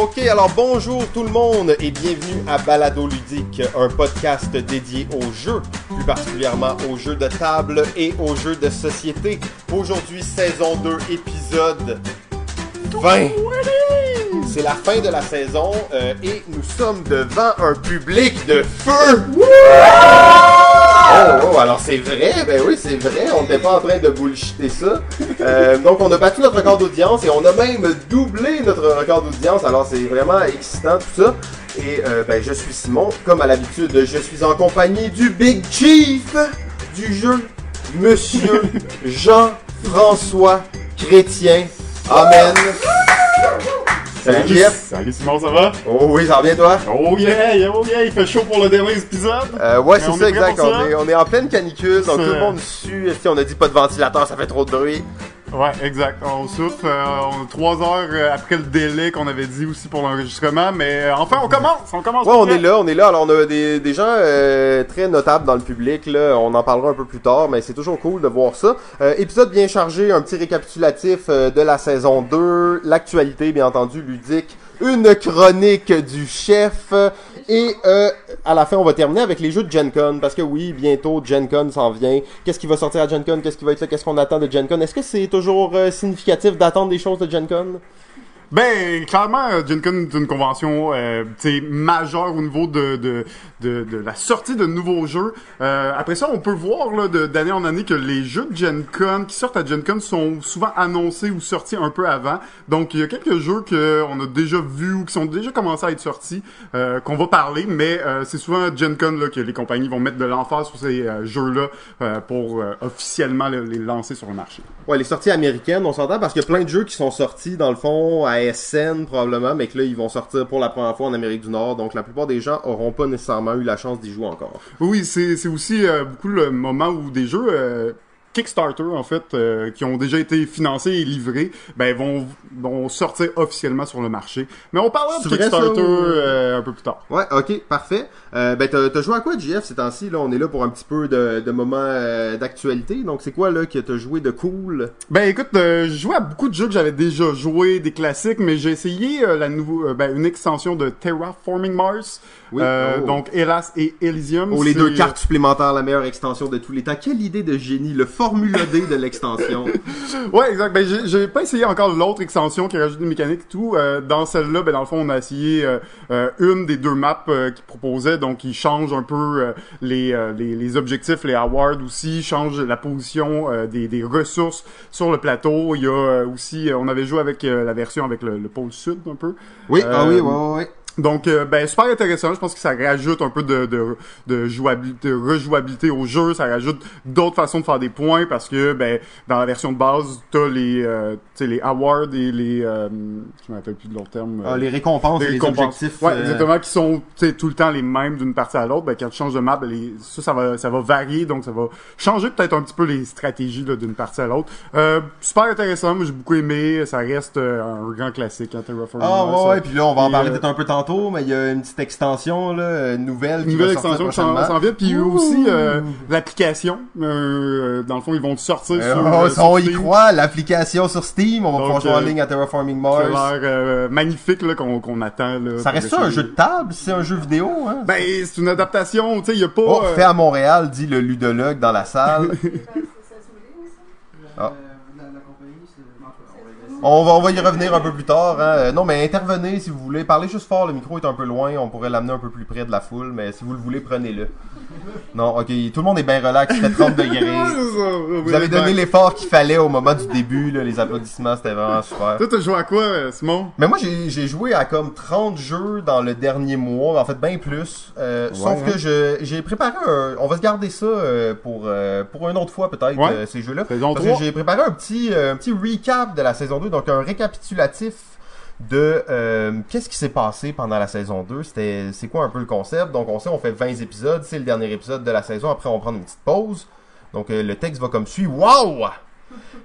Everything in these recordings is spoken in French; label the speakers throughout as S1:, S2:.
S1: Ok, alors bonjour tout le monde et bienvenue à Balado Ludique, un podcast dédié aux jeux, plus particulièrement aux jeux de table et aux jeux de société. Aujourd'hui, saison 2, épisode 20. C'est la fin de la saison euh, et nous sommes devant un public de feu. Oh, oh, alors c'est vrai, ben oui, c'est vrai, on n'était pas en train de bullshiter ça. Euh, donc on a battu notre record d'audience et on a même doublé notre record d'audience, alors c'est vraiment excitant tout ça. Et euh, ben je suis Simon, comme à l'habitude, je suis en compagnie du Big Chief du jeu, Monsieur Jean-François Chrétien. Amen. Salut.
S2: Salut Simon, ça va?
S1: Oh oui, ça va bien toi?
S2: Oh yeah, oh yeah, il fait chaud pour le dernier épisode.
S1: Euh, ouais, c'est ça, exact. On est, on est en pleine canicule, donc tout le monde sue. Si on a dit pas de ventilateur, ça fait trop de bruit?
S2: Ouais, exact. On souffre. euh, on a trois heures euh, après le délai qu'on avait dit aussi pour l'enregistrement, mais euh, enfin on commence, on commence.
S1: Ouais, on est là, on est là. Alors, on a des, des gens euh, très notables dans le public. Là. On en parlera un peu plus tard, mais c'est toujours cool de voir ça. Euh, épisode bien chargé, un petit récapitulatif euh, de la saison 2, l'actualité, bien entendu, ludique, une chronique du chef. Et euh, à la fin, on va terminer avec les jeux de Gen Con. Parce que oui, bientôt, Gen Con s'en vient. Qu'est-ce qui va sortir à Gen Con? Qu'est-ce qui va être là? Qu'est-ce qu'on attend de Gen Con? Est-ce que c'est toujours euh, significatif d'attendre des choses de Gen Con?
S2: Ben, clairement, euh, Con est une convention euh, majeure au niveau de, de, de, de la sortie de nouveaux jeux. Euh, après ça, on peut voir là, d'année en année que les jeux de Gen Con qui sortent à Gen Con sont souvent annoncés ou sortis un peu avant. Donc, il y a quelques jeux qu'on a déjà vus ou qui sont déjà commencés à être sortis, euh, qu'on va parler, mais euh, c'est souvent à Gen Con là, que les compagnies vont mettre de l'emphase sur ces euh, jeux-là pour officiellement le- les lancer sur le marché.
S1: Ouais, les sorties américaines, on s'entend parce qu'il y a plein de jeux qui sont sortis dans le fond SN probablement, mais que là ils vont sortir pour la première fois en Amérique du Nord, donc la plupart des gens auront pas nécessairement eu la chance d'y jouer encore.
S2: Oui, c'est c'est aussi euh, beaucoup le moment où des jeux euh, Kickstarter en fait euh, qui ont déjà été financés et livrés, ben vont vont sortir officiellement sur le marché. Mais on parlera de Kickstarter euh, un peu plus tard.
S1: Ouais, ok, parfait. Euh, ben t'as t'as joué à quoi, JF, ces temps-ci là? On est là pour un petit peu de, de moments euh, d'actualité, donc c'est quoi là que t'as joué de cool?
S2: Ben écoute, j'ai joué à beaucoup de jeux que j'avais déjà joué, des classiques, mais j'ai essayé la nouveau, ben, une extension de Terraforming Mars,
S1: Oui,
S2: euh,
S1: oh.
S2: donc Hélas et Elysium.
S1: Oh, les deux cartes supplémentaires, la meilleure extension de tous les temps. Quelle idée de génie, le Formula D de l'extension.
S2: Ouais, exact. Ben, j'ai- pas essayé encore l'autre extension qui rajoute des mécaniques et tout. Euh, dans celle-là, ben, dans le fond, on a essayé euh, une des deux maps euh, qu'il proposait. Donc, il change un peu euh, les, euh, les, les objectifs, les awards aussi, change la position euh, des, des ressources sur le plateau. Il y a euh, aussi, euh, on avait joué avec euh, la version avec le, le pôle sud un peu.
S1: Oui, ah oui, ouais, ouais, ouais.
S2: Donc, euh, ben, super intéressant. Je pense que ça rajoute un peu de, de, de jouabilité, de rejouabilité au jeu. Ça rajoute d'autres façons de faire des points parce que, ben, dans la version de base, t'as les, euh, les awards et les, euh, je me rappelle plus de leur terme.
S1: Ah, les récompenses, les
S2: récompenses.
S1: objectifs.
S2: Ouais,
S1: euh,
S2: exactement, qui sont tout le temps les mêmes d'une partie à l'autre. Ben, quand tu changes de map, ben, les- ça, ça va, ça va varier, donc ça va changer peut-être un petit peu les stratégies d'une partie à l'autre. Euh, super intéressant, moi j'ai beaucoup aimé. Ça reste euh, un grand classique, hein,
S1: Ah ouais, ouais, puis là on va en parler
S2: euh,
S1: peut-être un peu tantôt, mais il y a une petite extension là, euh, nouvelle qui
S2: Une nouvelle
S1: va sortir
S2: extension qui s'en vient, puis
S1: Ouh.
S2: aussi euh, l'application. Euh, dans le fond, ils vont te sortir
S1: Euh,
S2: sur,
S1: on-
S2: euh, sur
S1: on y croit, l'application sur Steam, on va pouvoir jouer en ligne à Terraforming
S2: Ça a
S1: Mars.
S2: l'air euh, magnifique là, qu'on qu'on attend. Là,
S1: Ça reste ça un jeu de table, c'est un jeu vidéo, hein?
S2: Ben, c'est une adaptation, tu sais, il y a pas...
S1: Oh,
S2: euh,
S1: fait à Montréal, dit le ludologue dans la salle. Ah. On va, on va y revenir un peu plus tard. Hein. Euh, Non, mais intervenez si vous voulez. Parlez juste fort, le micro est un peu loin. On pourrait l'amener un peu plus près de la foule, mais si vous le voulez, prenez-le. Non, ok, tout le monde est bien relax, il fait 30 degrés. Vous avez donné l'effort qu'il fallait au moment du début, là, les applaudissements, c'était vraiment super.
S2: Toi, t'as joué à quoi, euh, Simon?
S1: Mais moi, j'ai joué à comme 30 jeux dans le dernier mois, en fait, bien plus. Euh, sauf
S2: hein.
S1: que je j'ai préparé un... On va se garder ça euh, pour, euh, pour une autre fois, peut-être,
S2: Ouais.
S1: ces jeux-là. Parce que
S2: 3.
S1: j'ai préparé un petit, un petit recap de la saison 2, donc un récapitulatif de euh, qu'est-ce qui s'est passé pendant la saison 2. C'était c'est quoi un peu le concept? Donc on sait on fait 20 épisodes, c'est le dernier épisode de la saison, après on va prendre une petite pause. Donc euh, le texte va comme suit. Wow!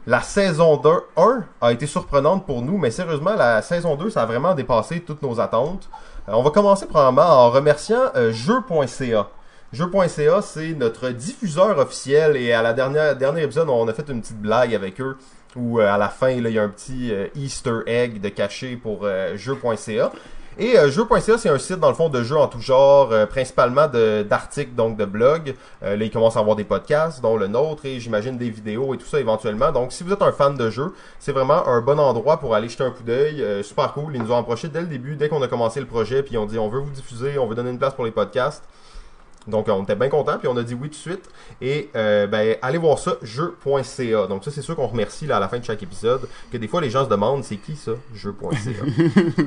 S1: La saison 2 1 a été surprenante pour nous, mais sérieusement, la saison 2, ça a vraiment dépassé toutes nos attentes. Euh, on va commencer probablement en remerciant jeu.ca. Jeu.ca, c'est notre diffuseur officiel et à la dernière épisode, on a fait une petite blague avec eux. Où à la fin, il y a un petit Easter egg de caché pour jeu.ca. Et euh, jeux.ca, c'est un site dans le fond de jeux en tout genre, euh, principalement d'articles, donc de blogs. Euh, là, ils commencent à avoir des podcasts, dont le nôtre, et j'imagine des vidéos et tout ça éventuellement. Donc, si vous êtes un fan de jeux, c'est vraiment un bon endroit pour aller jeter un coup d'œil. Euh, super cool. Ils nous ont approché dès le début, dès qu'on a commencé le projet, puis on dit on veut vous diffuser, on veut donner une place pour les podcasts. Donc on était bien content puis on a dit oui tout de suite et euh, ben allez voir ça jeu.ca. Donc ça c'est sûr qu'on remercie là à la fin de chaque épisode que des fois les gens se demandent c'est qui ça jeu.ca.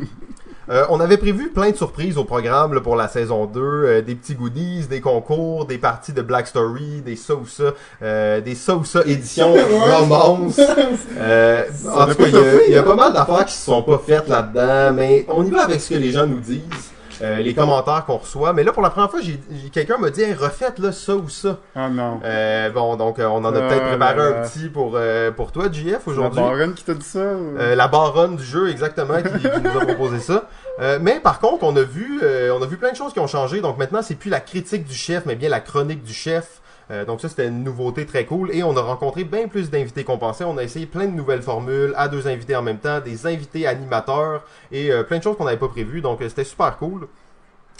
S1: euh, on avait prévu plein de surprises au programme là, pour la saison 2, euh, des petits goodies, des concours, des parties de Black Story, des ça ou ça, euh, des ça ou ça édition romance. Euh, en tout cas, il y y, a pas mal d'affaires qui se sont pas faites là-dedans, mais on y va avec ce que les gens nous disent. Euh, les commentaires qu'on reçoit. Mais là, pour la première fois, j'ai quelqu'un m'a dit hey, refaites là ça ou ça.
S2: Ah non.
S1: Euh, bon, donc euh, on en a peut-être préparé
S2: là
S1: un petit pour euh, pour toi, JF,
S2: La
S1: aujourd'hui.
S2: baronne qui t'a dit ça? ou-
S1: Euh, la baronne du jeu, exactement, qui, qui nous a proposé ça. Euh, mais par contre, on a vu, euh, on a vu plein de choses qui ont changé. Donc maintenant, c'est plus la critique du chef, mais bien la chronique du chef. Euh, donc ça, c'était une nouveauté très cool. Et on a rencontré bien plus d'invités qu'on pensait. On a essayé plein de nouvelles formules à deux invités en même temps, des invités animateurs et euh, plein de choses qu'on n'avait pas prévues. Donc euh, c'était super cool.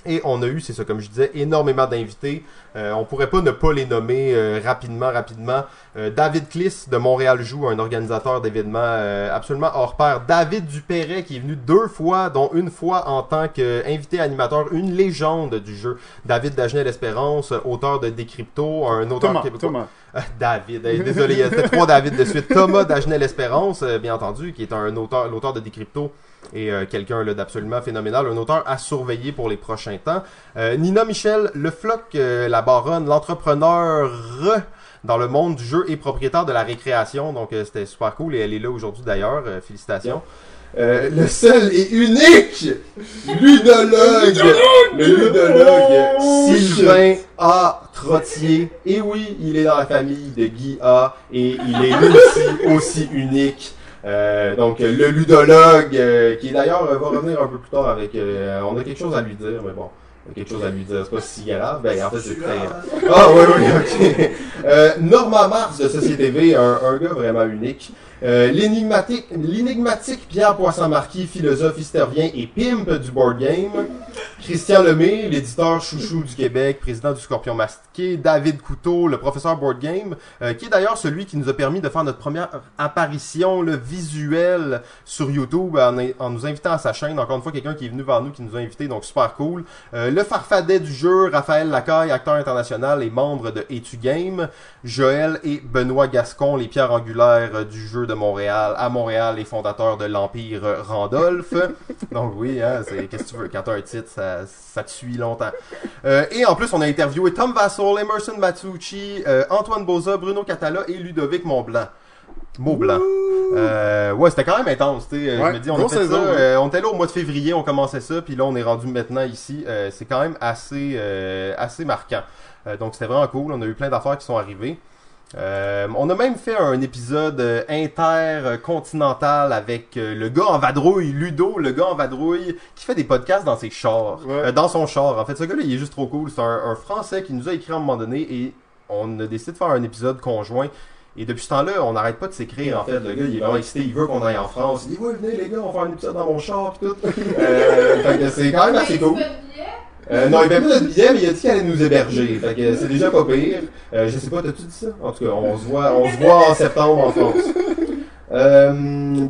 S1: Et on a eu, c'est ça comme je disais, énormément d'invités. Euh, on pourrait pas ne pas les nommer euh, rapidement, rapidement. Euh, David Kliss de Montréal Joue, un organisateur d'événements euh, absolument hors pair. David Dupéret qui est venu deux fois, dont une fois en tant qu'invité animateur, une légende du jeu. David Dagenel-Espérance, auteur de Décrypto, un auteur
S2: Thomas,
S1: québécois.
S2: Thomas.
S1: Euh, David, désolé, il y a trois David de suite. Thomas Dagenel Espérance, euh, bien entendu, qui est un auteur, l'auteur de Décrypto et euh, quelqu'un là, d'absolument phénoménal, un auteur à surveiller pour les prochains temps. Euh, Nina Michel, le floc, euh, la baronne, l'entrepreneur dans le monde du jeu et propriétaire de la récréation. Donc euh, c'était super cool et elle est là aujourd'hui d'ailleurs. Euh, félicitations. Euh, le seul et unique ludologue, le ludologue Sylvain A. Trottier. Et oui, il est dans la famille de Guy A. Et il est lui aussi, aussi unique. Euh, donc le ludologue, euh, qui d'ailleurs va revenir un peu plus tard avec... euh, on a quelque chose à lui dire, mais bon. Quelque chose à lui dire, c'est pas si grave. Ben, en fait, c'est très... Ah oui, oui, ok. Euh, Norma Mars de Société V, un, un gars vraiment unique. Euh, l'énigmatique, l'énigmatique Pierre Poisson-Marquis, philosophe hystérien et pimp du board game. Christian Lemay, l'éditeur chouchou du Québec, président du Scorpion Masqué. David Couteau, le professeur board game, euh, qui est d'ailleurs celui qui nous a permis de faire notre première apparition le visuel sur YouTube en, en nous invitant à sa chaîne. Encore une fois, quelqu'un qui est venu vers nous, qui nous a invités, donc super cool. Euh, le farfadet du jeu, Raphaël Lacaille, acteur international et membre de Etu Game. Joël et Benoît Gascon, les pierres angulaires euh, du jeu de Montréal, à Montréal, et fondateurs de l'Empire euh, Randolph. Donc oui, hein, c'est qu'est-ce que tu veux, quand t'as un titre, ça, ça te suit longtemps. Euh, et en plus, on a interviewé Tom Vassal, Emerson Matsucci, euh, Antoine Boza, Bruno Catala et Ludovic Montblanc. Maublanc. Euh, ouais, c'était quand même intense, tu sais. Euh,
S2: Ouais,
S1: je me dis, on a fait
S2: saison,
S1: ça,
S2: hein.
S1: euh, on était là au mois de février, on commençait ça, puis là, on est rendu maintenant ici. Euh, c'est quand même assez, euh, assez marquant. Euh, donc, c'était vraiment cool. On a eu plein d'affaires qui sont arrivées. Euh, on a même fait un épisode euh, intercontinental avec euh, le gars en vadrouille, Ludo, le gars en vadrouille, qui fait des podcasts dans ses chars,
S2: Ouais.
S1: Euh, dans son char. En fait, ce gars-là, il est juste trop cool. C'est un, un Français qui nous a écrit à un moment donné et on a décidé de faire un épisode conjoint. Et depuis ce temps-là, on n'arrête pas de s'écrire. En fait, le gars, il est vraiment excité. Il veut qu'on aille en France. Il dit, ouais, venez les gars, on va faire un épisode dans mon char pis tout. Euh, fait que c'est quand même assez cool. Euh, non, il paie pas notre billet, mais il a dit qu'il allait nous héberger. Fait que c'est déjà pas pire. Euh, je sais pas, t'as-tu dit ça? En tout cas, on se voit, on se voit en septembre en France. Euh,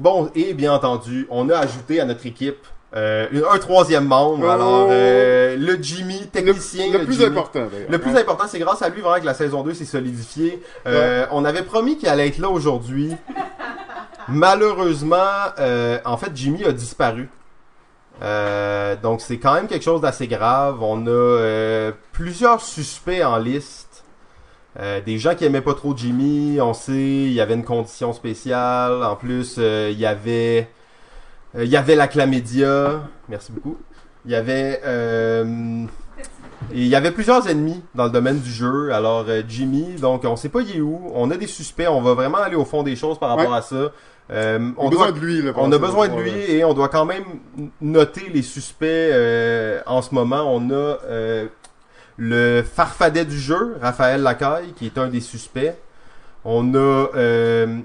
S1: bon, et bien entendu, on a ajouté à notre équipe euh, un troisième membre.
S2: Oh.
S1: Alors, euh, le Jimmy, technicien.
S2: Le plus
S1: Jimmy.
S2: important, d'ailleurs.
S1: Le plus important, c'est grâce à lui vraiment que la saison 2 s'est solidifiée. Euh, On avait promis qu'il allait être là aujourd'hui. Malheureusement, en fait, Jimmy a disparu. Donc c'est quand même quelque chose d'assez grave. On a plusieurs suspects en liste. Des gens qui aimaient pas trop Jimmy. On sait, il y avait une condition spéciale. En plus, il y avait, euh, il y avait la chlamydia. Merci beaucoup. Il y avait, euh, il y avait plusieurs ennemis dans le domaine du jeu. Alors euh, Jimmy, donc on sait pas il est où. On a des suspects. On va vraiment aller au fond des choses par rapport
S2: Ouais.
S1: à ça. Euh,
S2: On a
S1: doit-
S2: besoin de lui, là.
S1: on a besoin de lui et on doit quand même noter les suspects euh, en ce moment. On a euh, le farfadet du jeu, Raphaël Lacaille, qui est un des suspects. On a euh,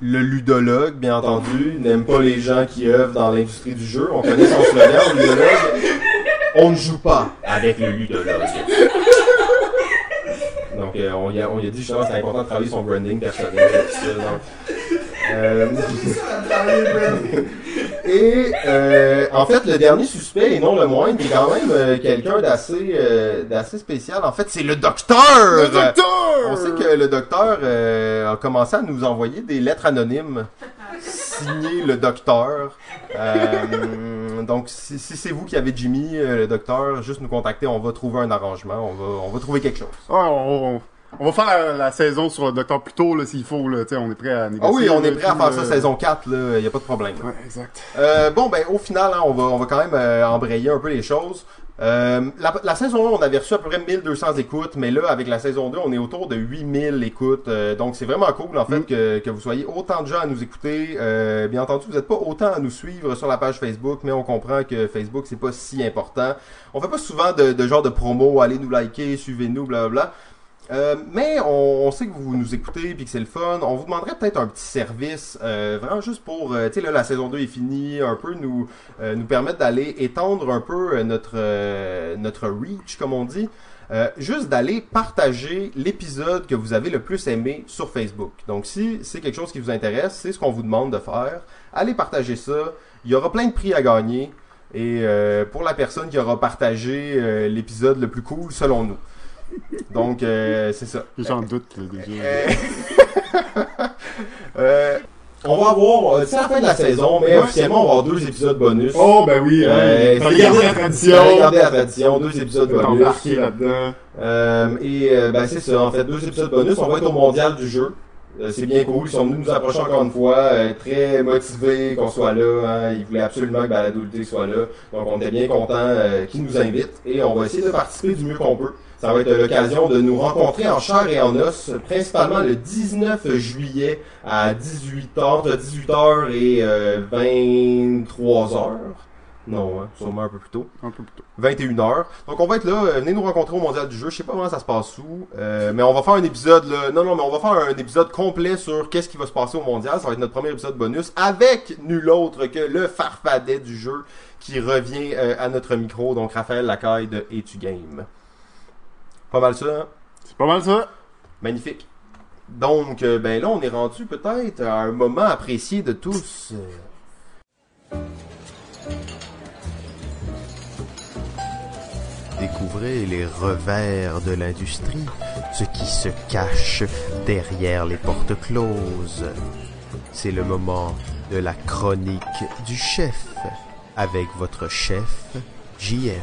S1: le ludologue, bien entendu, n'aime pas les gens qui œuvrent dans l'industrie du jeu. On connaît son slogan, le ludologue. On ne joue pas avec le ludologue. Donc, euh, on, y a, on y a dit justement que c'est important de travailler son branding personnel. et tout ça, donc. Euh, et euh, en fait, le dernier suspect, et non le moindre, est quand même euh, quelqu'un d'assez euh, d'assez spécial. En fait, c'est le docteur.
S2: Le docteur!
S1: On sait que le docteur a commencé à nous envoyer des lettres anonymes signées le docteur. Donc, si, si c'est vous qui avez Jimmy, le docteur, juste nous contacter, on va trouver un arrangement, on va, on va trouver quelque chose.
S2: On- on va faire la, la saison sur le docteur plus tôt, là, s'il faut, là, tu sais, on est prêt à
S1: Ah
S2: négocier.
S1: oui, on
S2: là,
S1: est prêt à faire ça
S2: euh,
S1: saison 4, là, y a pas de problème.
S2: Ouais, exact.
S1: Euh, bon, ben, au final, hein, on, va, on va quand même euh, embrayer un peu les choses. Euh, la, la saison 1, on avait reçu à peu près 1200 écoutes, mais là, avec la saison 2, on est autour de 8000 écoutes. Euh, donc, c'est vraiment cool, en fait,
S2: Mm.
S1: que, que vous soyez autant de gens à nous écouter. Euh, bien entendu, vous n'êtes pas autant à nous suivre sur la page Facebook, mais on comprend que Facebook, c'est pas si important. On fait pas souvent de, de genre de promo, allez nous liker, suivez-nous, blablabla. Euh, mais on, on sait que vous nous écoutez puis que c'est le fun. On vous demanderait peut-être un petit service, euh, vraiment juste pour, euh, tu sais là la saison 2 est finie, un peu nous euh, nous permettre d'aller étendre un peu euh, notre notre reach comme on dit. Juste d'aller partager l'épisode que vous avez le plus aimé sur Facebook. Donc si c'est quelque chose qui vous intéresse, c'est ce qu'on vous demande de faire. Allez partager ça. Il y aura plein de prix à gagner. Et pour la personne qui aura partagé l'épisode le plus cool selon nous. Donc euh, c'est ça.
S2: J'en doute, déjà.
S1: Euh, euh, on va avoir, c'est la fin de la saison, mais officiellement on va avoir deux épisodes bonus.
S2: Oh, ben oui,
S1: Euh,
S2: hein. Regardez la tradition.
S1: Regardez la tradition, deux épisodes bonus.
S2: Là-dedans.
S1: Euh, et euh, ben c'est ça, en fait, deux épisodes bonus. On va être au mondial du jeu. Euh, c'est bien cool. Ils sont venus nous approcher encore une fois, euh, très motivés qu'on soit là. Hein. Ils voulaient absolument que Balado Luté soit là. Donc on était bien contents euh, qu'ils nous invitent. Et on va essayer de participer du mieux qu'on peut. Ça va être l'occasion de nous rencontrer en chair et en os, principalement le 19 juillet à 18h, entre 18h et euh, 23h. Non, hein, sûrement un peu plus tôt.
S2: Un peu plus tôt.
S1: 21h. Donc on va être là, euh, venez nous rencontrer au Mondial du jeu. Je sais pas comment ça se passe où, euh, mais on va faire un épisode là. Non non, mais on va faire un épisode complet sur qu'est-ce qui va se passer au Mondial. Ça va être notre premier épisode bonus avec nul autre que le farfadet du jeu qui revient euh, à notre micro. Donc Raphaël Lacaille de Etu Game. Pas mal ça, hein?
S2: C'est pas mal ça.
S1: Magnifique. Donc, euh, ben là, on est rendu peut-être à un moment apprécié de tous.
S3: Découvrez les revers de l'industrie, ce qui se cache derrière les portes closes. C'est le moment de la chronique du chef, avec votre chef, JF.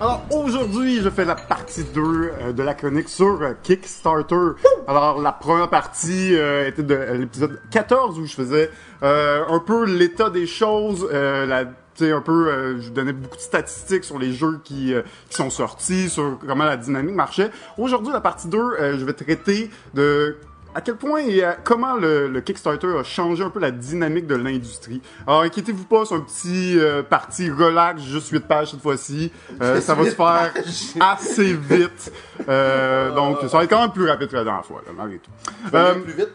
S2: Alors aujourd'hui, je fais la partie 2 euh, de la chronique sur euh, Kickstarter. Alors la première partie euh, était de l'épisode 14 où je faisais un peu l'état des choses, la sais, un peu, euh, je vous donnais beaucoup de statistiques sur les jeux qui, euh, qui sont sortis, sur comment la dynamique marchait. Aujourd'hui, la partie 2, euh, je vais traiter de à quel point et à- comment le, le Kickstarter a changé un peu la dynamique de l'industrie. Alors inquiétez-vous pas, c'est un petit euh, parti relax, juste 8 pages cette fois-ci. Euh, ça va se faire assez vite. Euh, donc ça va être quand même plus rapide que la dernière fois, là, malgré tout.
S1: Plus vite.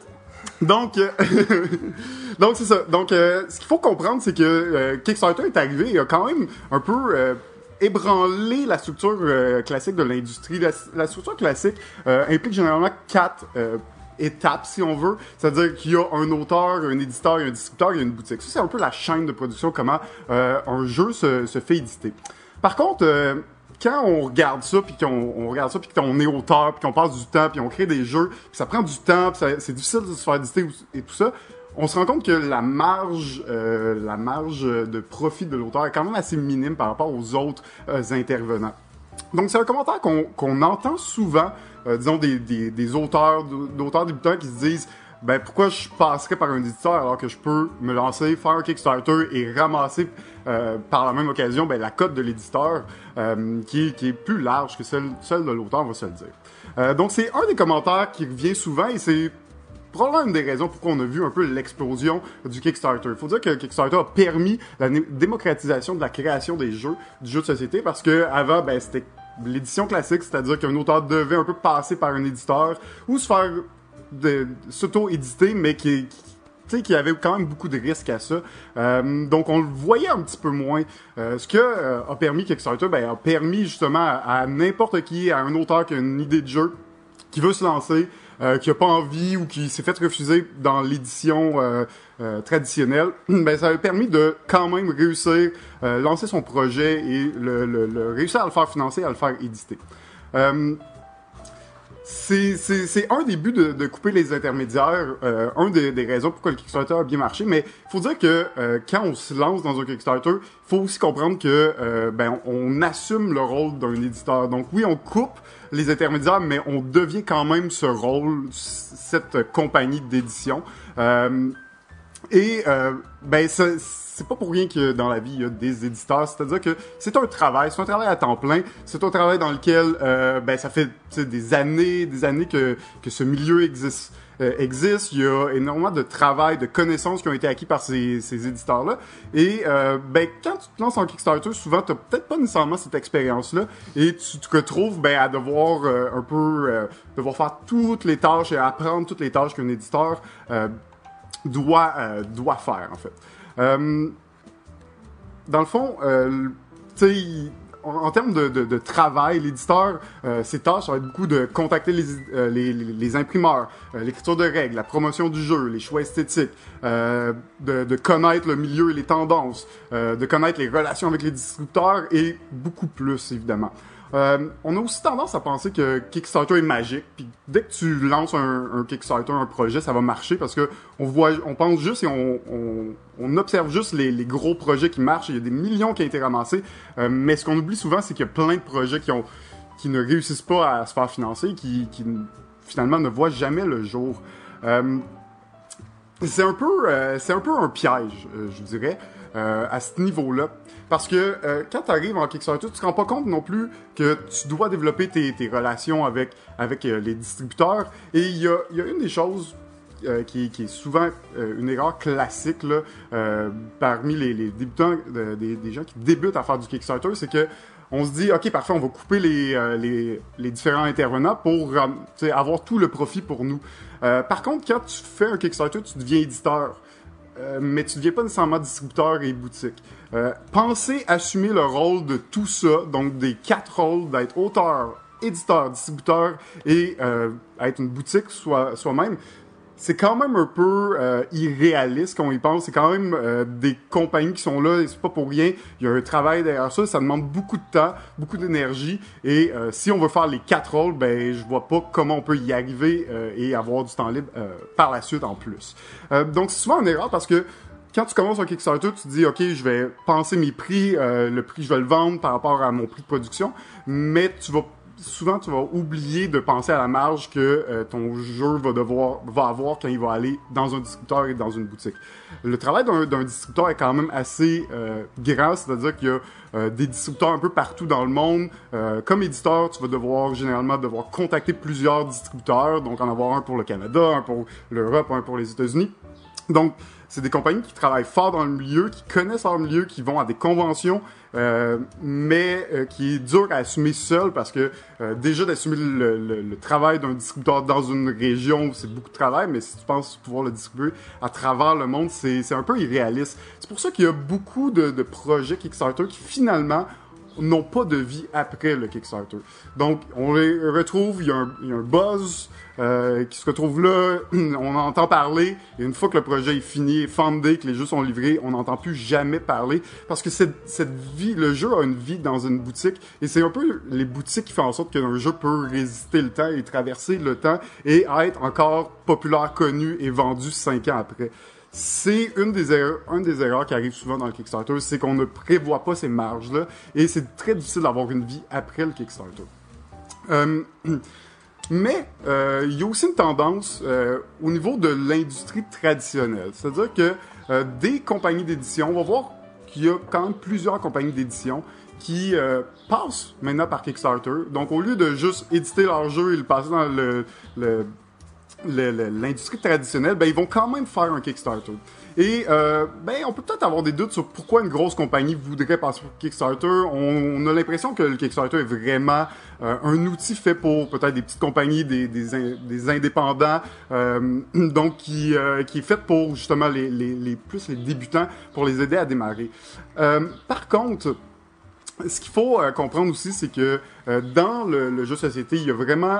S2: Donc, euh, donc c'est ça. Donc, euh, ce qu'il faut comprendre, c'est que euh, Kickstarter est arrivé et a quand même un peu ébranlé la structure classique de l'industrie. La, structure classique implique généralement quatre étapes, si on veut. C'est-à-dire qu'il y a un auteur, un éditeur, un distributeur, il y a une boutique. Ça, c'est un peu la chaîne de production, comment un jeu se, fait éditer. Par contre, quand on regarde ça, puis qu'on on regarde ça, puis qu'on est auteur, puis qu'on passe du temps, puis on crée des jeux, puis ça prend du temps, puis c'est difficile de se faire éditer et tout ça, on se rend compte que la marge, euh, la marge de profit de l'auteur est quand même assez minime par rapport aux autres euh, intervenants. Donc c'est un commentaire qu'on entend souvent, euh, disons des, des, des auteurs, d'auteurs débutants qui se disent ben pourquoi je passerais par un éditeur alors que je peux me lancer, faire un Kickstarter et ramasser euh, par la même occasion ben, la cote de l'éditeur euh, qui, est, plus large que celle, celle de l'auteur, on va se le dire. Euh, donc c'est un des commentaires qui revient souvent et c'est probablement une des raisons pourquoi on a vu un peu l'explosion du Kickstarter. Il faut dire que Kickstarter a permis la démocratisation de la création des jeux, du jeu de société, parce que avant, ben, c'était l'édition classique, c'est-à-dire qu'un auteur devait un peu passer par un éditeur ou se faire s'auto-éditer, mais qui, qui tu qu'il y avait quand même beaucoup de risques à ça. Euh, donc, on le voyait un petit peu moins. Euh, ce que euh, a permis Kickstarter, ben, a permis justement à, n'importe qui, à un auteur qui a une idée de jeu, qui veut se lancer, qui a pas envie ou qui s'est fait refuser dans l'édition traditionnelle, ben ça a permis de quand même réussir, lancer son projet et réussir à le faire financer, à le faire éditer. C'est un des buts de, de couper les intermédiaires, euh, un des, des raisons pourquoi le Kickstarter a bien marché, mais il faut dire que euh, quand on se lance dans un Kickstarter, faut aussi comprendre que euh, ben, on assume le rôle d'un éditeur. Donc oui, on coupe les intermédiaires, mais on devient quand même ce rôle, cette compagnie d'édition. Euh, et euh, ben c'est pas pour rien que dans la vie il y a des éditeurs, c'est-à-dire que c'est un travail, c'est un travail à temps plein, c'est un travail dans lequel euh, ben ça fait des années, des années que que ce milieu existe. euh, existe, il y a énormément de travail, de connaissances qui ont été acquis par ces, ces éditeurs-là. Et euh, ben, quand tu te lances en Kickstarter, souvent, tu peut-être pas nécessairement cette expérience-là et tu te retrouves ben, à devoir euh, un peu euh, devoir faire toutes les tâches et apprendre toutes les tâches qu'un éditeur euh, doit, euh, doit faire, en fait. Euh, dans le fond, euh, tu sais, en, en termes de, de, de travail, l'éditeur, euh, ses tâches, ça va être beaucoup de contacter les, euh, les, les- imprimeurs, l'écriture de règles, la promotion du jeu, les choix esthétiques, de, de connaître le milieu et les tendances, de connaître les relations avec les distributeurs et beaucoup plus, évidemment. Euh, on a aussi tendance à penser que Kickstarter est magique, puis dès que tu lances un, Kickstarter, un projet, ça va marcher parce que on voit, on pense juste et on, observe juste les, gros projets qui marchent. Il y a des millions qui ont été ramassés, euh, mais ce qu'on oublie souvent, c'est qu'il y a plein de projets qui ne réussissent pas à se faire financer, qui, qui finalement ne voient jamais le jour. Euh, c'est un peu, c'est un peu un piège, je dirais, à ce niveau-là, parce que euh, quand tu arrives en Kickstarter, tu te rends pas compte non plus que tu dois développer tes, relations avec euh, les distributeurs. Et il y a, une des choses euh, qui, est souvent une erreur classique parmi les, débutants, des, gens qui débutent à faire du Kickstarter, c'est que on se dit, ok, parfait, on va couper les, différents intervenants pour avoir tout le profit pour nous. Par contre, quand tu fais un Kickstarter, tu deviens éditeur. Euh, mais tu deviens pas nécessairement distributeur et boutique. Euh, pensez assumer le rôle de tout ça, donc des quatre rôles d'être auteur, éditeur, distributeur et euh, être une boutique soi- soi-même. C'est quand même un peu euh, irréaliste quand on y pense. C'est quand même euh, des compagnies qui sont là et c'est pas pour rien. Il y a un travail derrière ça. Ça demande beaucoup de temps, beaucoup d'énergie. Et euh, si on veut faire les quatre rôles, ben je vois pas comment on peut y arriver euh, et avoir du temps libre euh, par la suite en plus. Euh, donc c'est souvent une erreur parce que quand tu commences un Kickstarter, tu te dis, OK, je vais penser mes prix, euh, le prix je vais le vendre par rapport à mon prix de production, mais tu vas souvent tu vas oublier de penser à la marge que euh, ton jeu va devoir va avoir quand il va aller dans un distributeur et dans une boutique. Le travail d'un distributeur est quand même assez euh, grand, c'est-à-dire qu'il y a euh, des distributeurs un peu partout dans le monde. Comme éditeur, tu vas devoir généralement devoir contacter plusieurs distributeurs, donc en avoir un pour le Canada, un pour l'Europe, un pour les États-Unis. Donc, c'est des compagnies qui travaillent fort dans le milieu, qui connaissent leur milieu, qui vont à des conventions, euh, mais euh, qui est dur à assumer seul parce que euh, déjà d'assumer le, le- le travail d'un distributeur dans une région, c'est beaucoup de travail, mais si tu penses pouvoir le distribuer à travers le monde, c'est un peu irréaliste. C'est pour ça qu'il y a beaucoup de, de projets Kickstarter qui finalement n'ont pas de vie après le Kickstarter. Donc, on les retrouve, il y a un, y a un buzz euh, qui se retrouve là, on entend parler, et une fois que le projet est fini, est fundé, que les jeux sont livrés, on n'entend plus jamais parler, parce que cette, cette vie, le jeu a une vie dans une boutique, et c'est un peu les boutiques qui font en sorte qu'un jeu peut résister le temps et traverser le temps, et être encore populaire, connu et vendu cinq ans après c'est une des erreurs, une des erreurs qui arrive souvent dans le Kickstarter, c'est qu'on ne prévoit pas ces marges-là, et c'est très difficile d'avoir une vie après le Kickstarter. Euh, mais euh, il y a aussi une tendance euh, au niveau de l'industrie traditionnelle, c'est-à-dire que euh, des compagnies d'édition, on va voir qu'il y a quand même plusieurs compagnies d'édition qui euh, passent maintenant par Kickstarter. Donc au lieu de juste éditer leur jeu et le passer dans le, l'industrie traditionnelle, ben, ils vont quand même faire un Kickstarter. Et euh, ben, on peut peut-être avoir des doutes sur pourquoi une grosse compagnie voudrait passer sur Kickstarter. On, a l'impression que le Kickstarter est vraiment euh, un outil fait pour peut-être des petites compagnies, des, des, in- des indépendants, euh, donc qui, qui est fait pour justement les, les, plus les débutants, pour les aider à démarrer. Par contre, ce qu'il faut comprendre aussi, c'est que dans le, le jeu société, il y a vraiment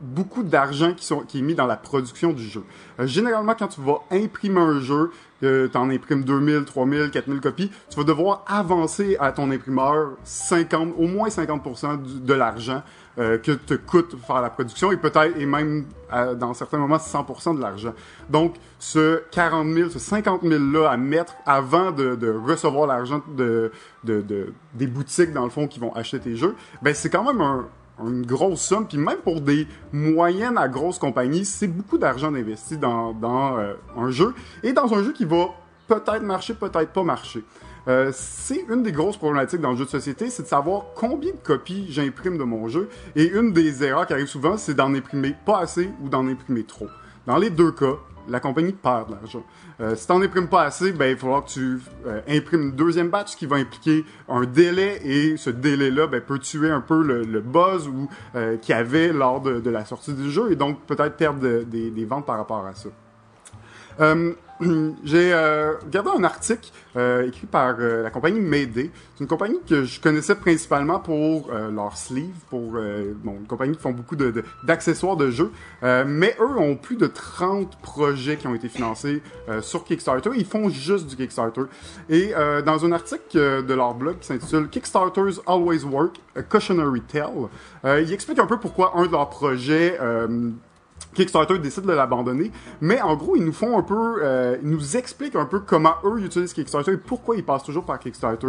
S2: beaucoup d'argent qui, sont, qui est mis dans la production du jeu. Euh, généralement, quand tu vas imprimer un jeu, que tu en imprimes 2000, 3000, 4000 copies, tu vas devoir avancer à ton imprimeur 50, au moins 50% du- de l'argent euh, que te coûte faire la production et peut-être, et même dans certains moments, 100% de l'argent. Donc, ce 40 000, ce 50 000 là à mettre avant de, de recevoir l'argent de, de, de- des boutiques, dans le fond, qui vont acheter tes jeux, ben c'est quand même un, une grosse somme. Puis même pour des moyennes à grosses compagnies, c'est beaucoup d'argent investi dans, dans euh, un jeu. Et dans un jeu qui va peut-être marcher, peut-être pas marcher. Euh, c'est une des grosses problématiques dans le jeu de société, c'est de savoir combien de copies j'imprime de mon jeu. Et une des erreurs qui arrive souvent, c'est d'en imprimer pas assez ou d'en imprimer trop. Dans les deux cas, la compagnie perd de l'argent. Euh, si t'en imprimes pas assez, ben il va falloir que tu euh, imprimes une deuxième batch ce qui va impliquer un délai et ce délai-là ben, peut tuer un peu le, buzz euh, qu'il y avait lors de, la sortie du jeu et donc peut-être perdre de- des, des ventes par rapport à ça. Euh, j'ai euh, regardé un article euh, écrit par euh, la compagnie Mayday. C'est une compagnie que je connaissais principalement pour euh, leur sleeve, pour euh, bon, une compagnie qui font beaucoup de- de- d'accessoires de, jeux. Mais eux ont plus de 30 projets qui ont été financés sur Kickstarter. Ils font juste du Kickstarter. Et dans un article de leur blog qui s'intitule Kickstarters Always Work, a Cautionary Tale, ils expliquent un peu pourquoi un de leurs projets Kickstarter décide de l'abandonner, mais en gros, ils nous font un peu, euh, ils nous expliquent un peu comment eux utilisent Kickstarter et pourquoi ils passent toujours par Kickstarter.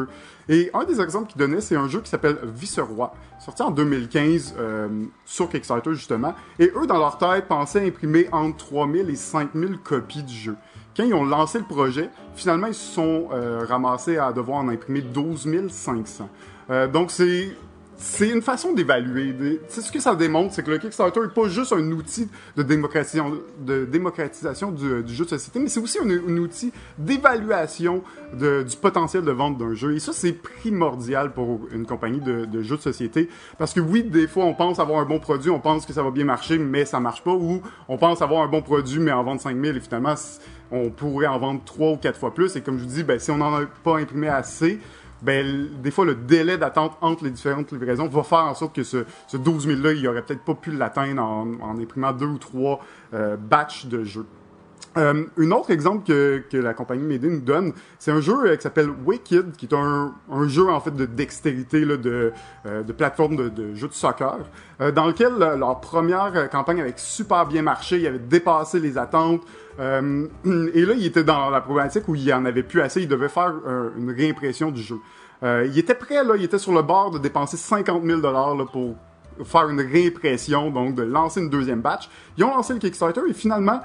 S2: Et un des exemples qu'ils donnaient, c'est un jeu qui s'appelle Viceroy, sorti en 2015 euh, sur Kickstarter justement. Et eux, dans leur tête, pensaient imprimer entre 3000 et 5000 copies du jeu. Quand ils ont lancé le projet, finalement, ils se sont euh, ramassés à devoir en imprimer 12 500. Euh, donc c'est c'est une façon d'évaluer. Ce que ça démontre, c'est que le Kickstarter n'est pas juste un outil de démocratisation, du, jeu de société, mais c'est aussi un, outil d'évaluation du potentiel de vente d'un jeu. Et ça, c'est primordial pour une compagnie de, de jeux de société. Parce que oui, des fois, on pense avoir un bon produit, on pense que ça va bien marcher, mais ça marche pas. Ou on pense avoir un bon produit, mais en vendre 5000 et finalement, on pourrait en vendre 3 ou 4 fois plus. Et comme je vous dis, ben, si on n'en a pas imprimé assez, ben, des fois, le délai d'attente entre les différentes livraisons va faire en sorte que ce, ce 12 000-là, il aurait peut-être pas pu l'atteindre en, en imprimant deux ou trois euh, batchs de jeux. Euh, un autre exemple que, que la compagnie Made nous donne, c'est un jeu euh, qui s'appelle Wicked, qui est un, un jeu en fait de dextérité, là, de, euh, de plateforme de, de jeu de soccer, euh, dans lequel euh, leur première euh, campagne avait super bien marché, il avait dépassé les attentes. et là, il était dans la problématique où il en avait plus assez, il devait faire une réimpression du jeu. Il était prêt, là, il était sur le bord de dépenser 50 000 là, pour faire une réimpression, donc de lancer une deuxième batch. Ils ont lancé le Kickstarter et finalement,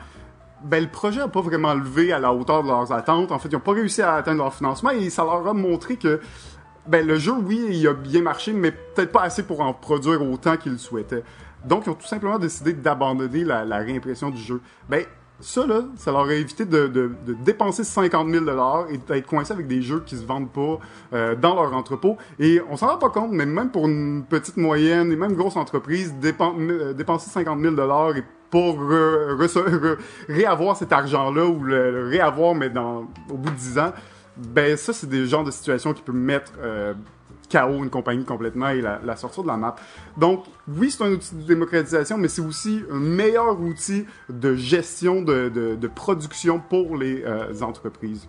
S2: ben, le projet n'a pas vraiment levé à la hauteur de leurs attentes. En fait, ils n'ont pas réussi à atteindre leur financement et ça leur a montré que ben, le jeu, oui, il a bien marché, mais peut-être pas assez pour en produire autant qu'ils le souhaitaient. Donc, ils ont tout simplement décidé d'abandonner la, réimpression du jeu. Ben, ça, là, ça leur a évité de, de, de dépenser 50 000 et d'être coincés avec des jeux qui se vendent pas euh, dans leur entrepôt. Et on s'en rend pas compte, mais même pour une petite moyenne et même grosse entreprise, dépen- euh, dépenser 50 000 et pour réavoir cet argent-là ou le, réavoir, mais dans, au bout de 10 ans, ben ça, c'est des genres de situations qui peuvent mettre euh, KO une compagnie complètement et la, la sortir de la map. Donc, oui, c'est un outil de démocratisation, mais c'est aussi un meilleur outil de gestion de, de, de production pour les euh, entreprises.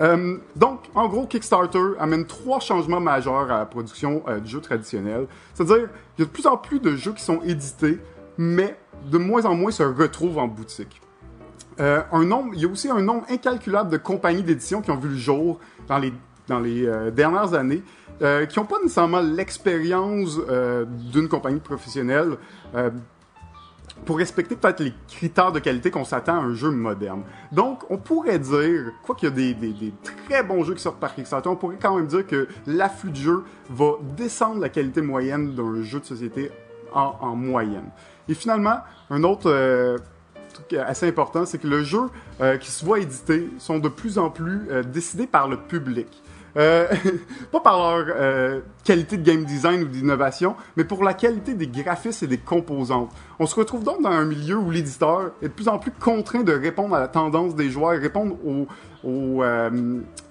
S2: Euh, donc, en gros, Kickstarter amène trois changements majeurs à la production euh, du jeu traditionnel. C'est-à-dire qu'il y a de plus en plus de jeux qui sont édités, mais de moins en moins se retrouvent en boutique. Euh, un nombre, il y a aussi un nombre incalculable de compagnies d'édition qui ont vu le jour dans les, dans les euh, dernières années, euh, qui n'ont pas nécessairement l'expérience d'une compagnie professionnelle pour respecter peut-être les critères de qualité qu'on s'attend à un jeu moderne. Donc, on pourrait dire, quoi qu'il y a des, très bons jeux qui sortent par Kickstarter, on pourrait quand même dire que l'afflux de jeux va descendre la qualité moyenne d'un jeu de société en moyenne. Et finalement, un autre euh, truc assez important, c'est que le jeu euh, qui se voit édité sont de plus en plus euh, décidés par le public. Pas par leur qualité de game design ou d'innovation, mais pour la qualité des graphismes et des composantes. On se retrouve donc dans un milieu où l'éditeur est de plus en plus contraint de répondre à la tendance des joueurs, répondre au,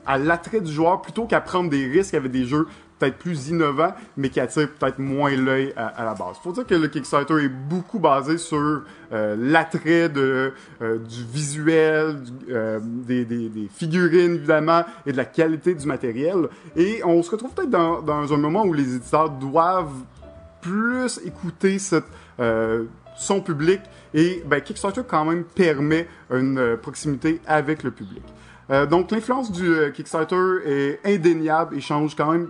S2: à l'attrait du joueur plutôt qu'à prendre des risques avec des jeux peut-être plus innovants, mais qui attirent peut-être moins l'œil à, la base. Faut dire que le Kickstarter est beaucoup basé sur euh, l'attrait euh, du visuel, euh, des, figurines évidemment, et de la qualité du matériel. Et on se retrouve peut-être dans, un moment où les éditeurs doivent plus écouter son public et ben, Kickstarter quand même permet une proximité avec le public. Donc l'influence du Kickstarter est indéniable et change quand même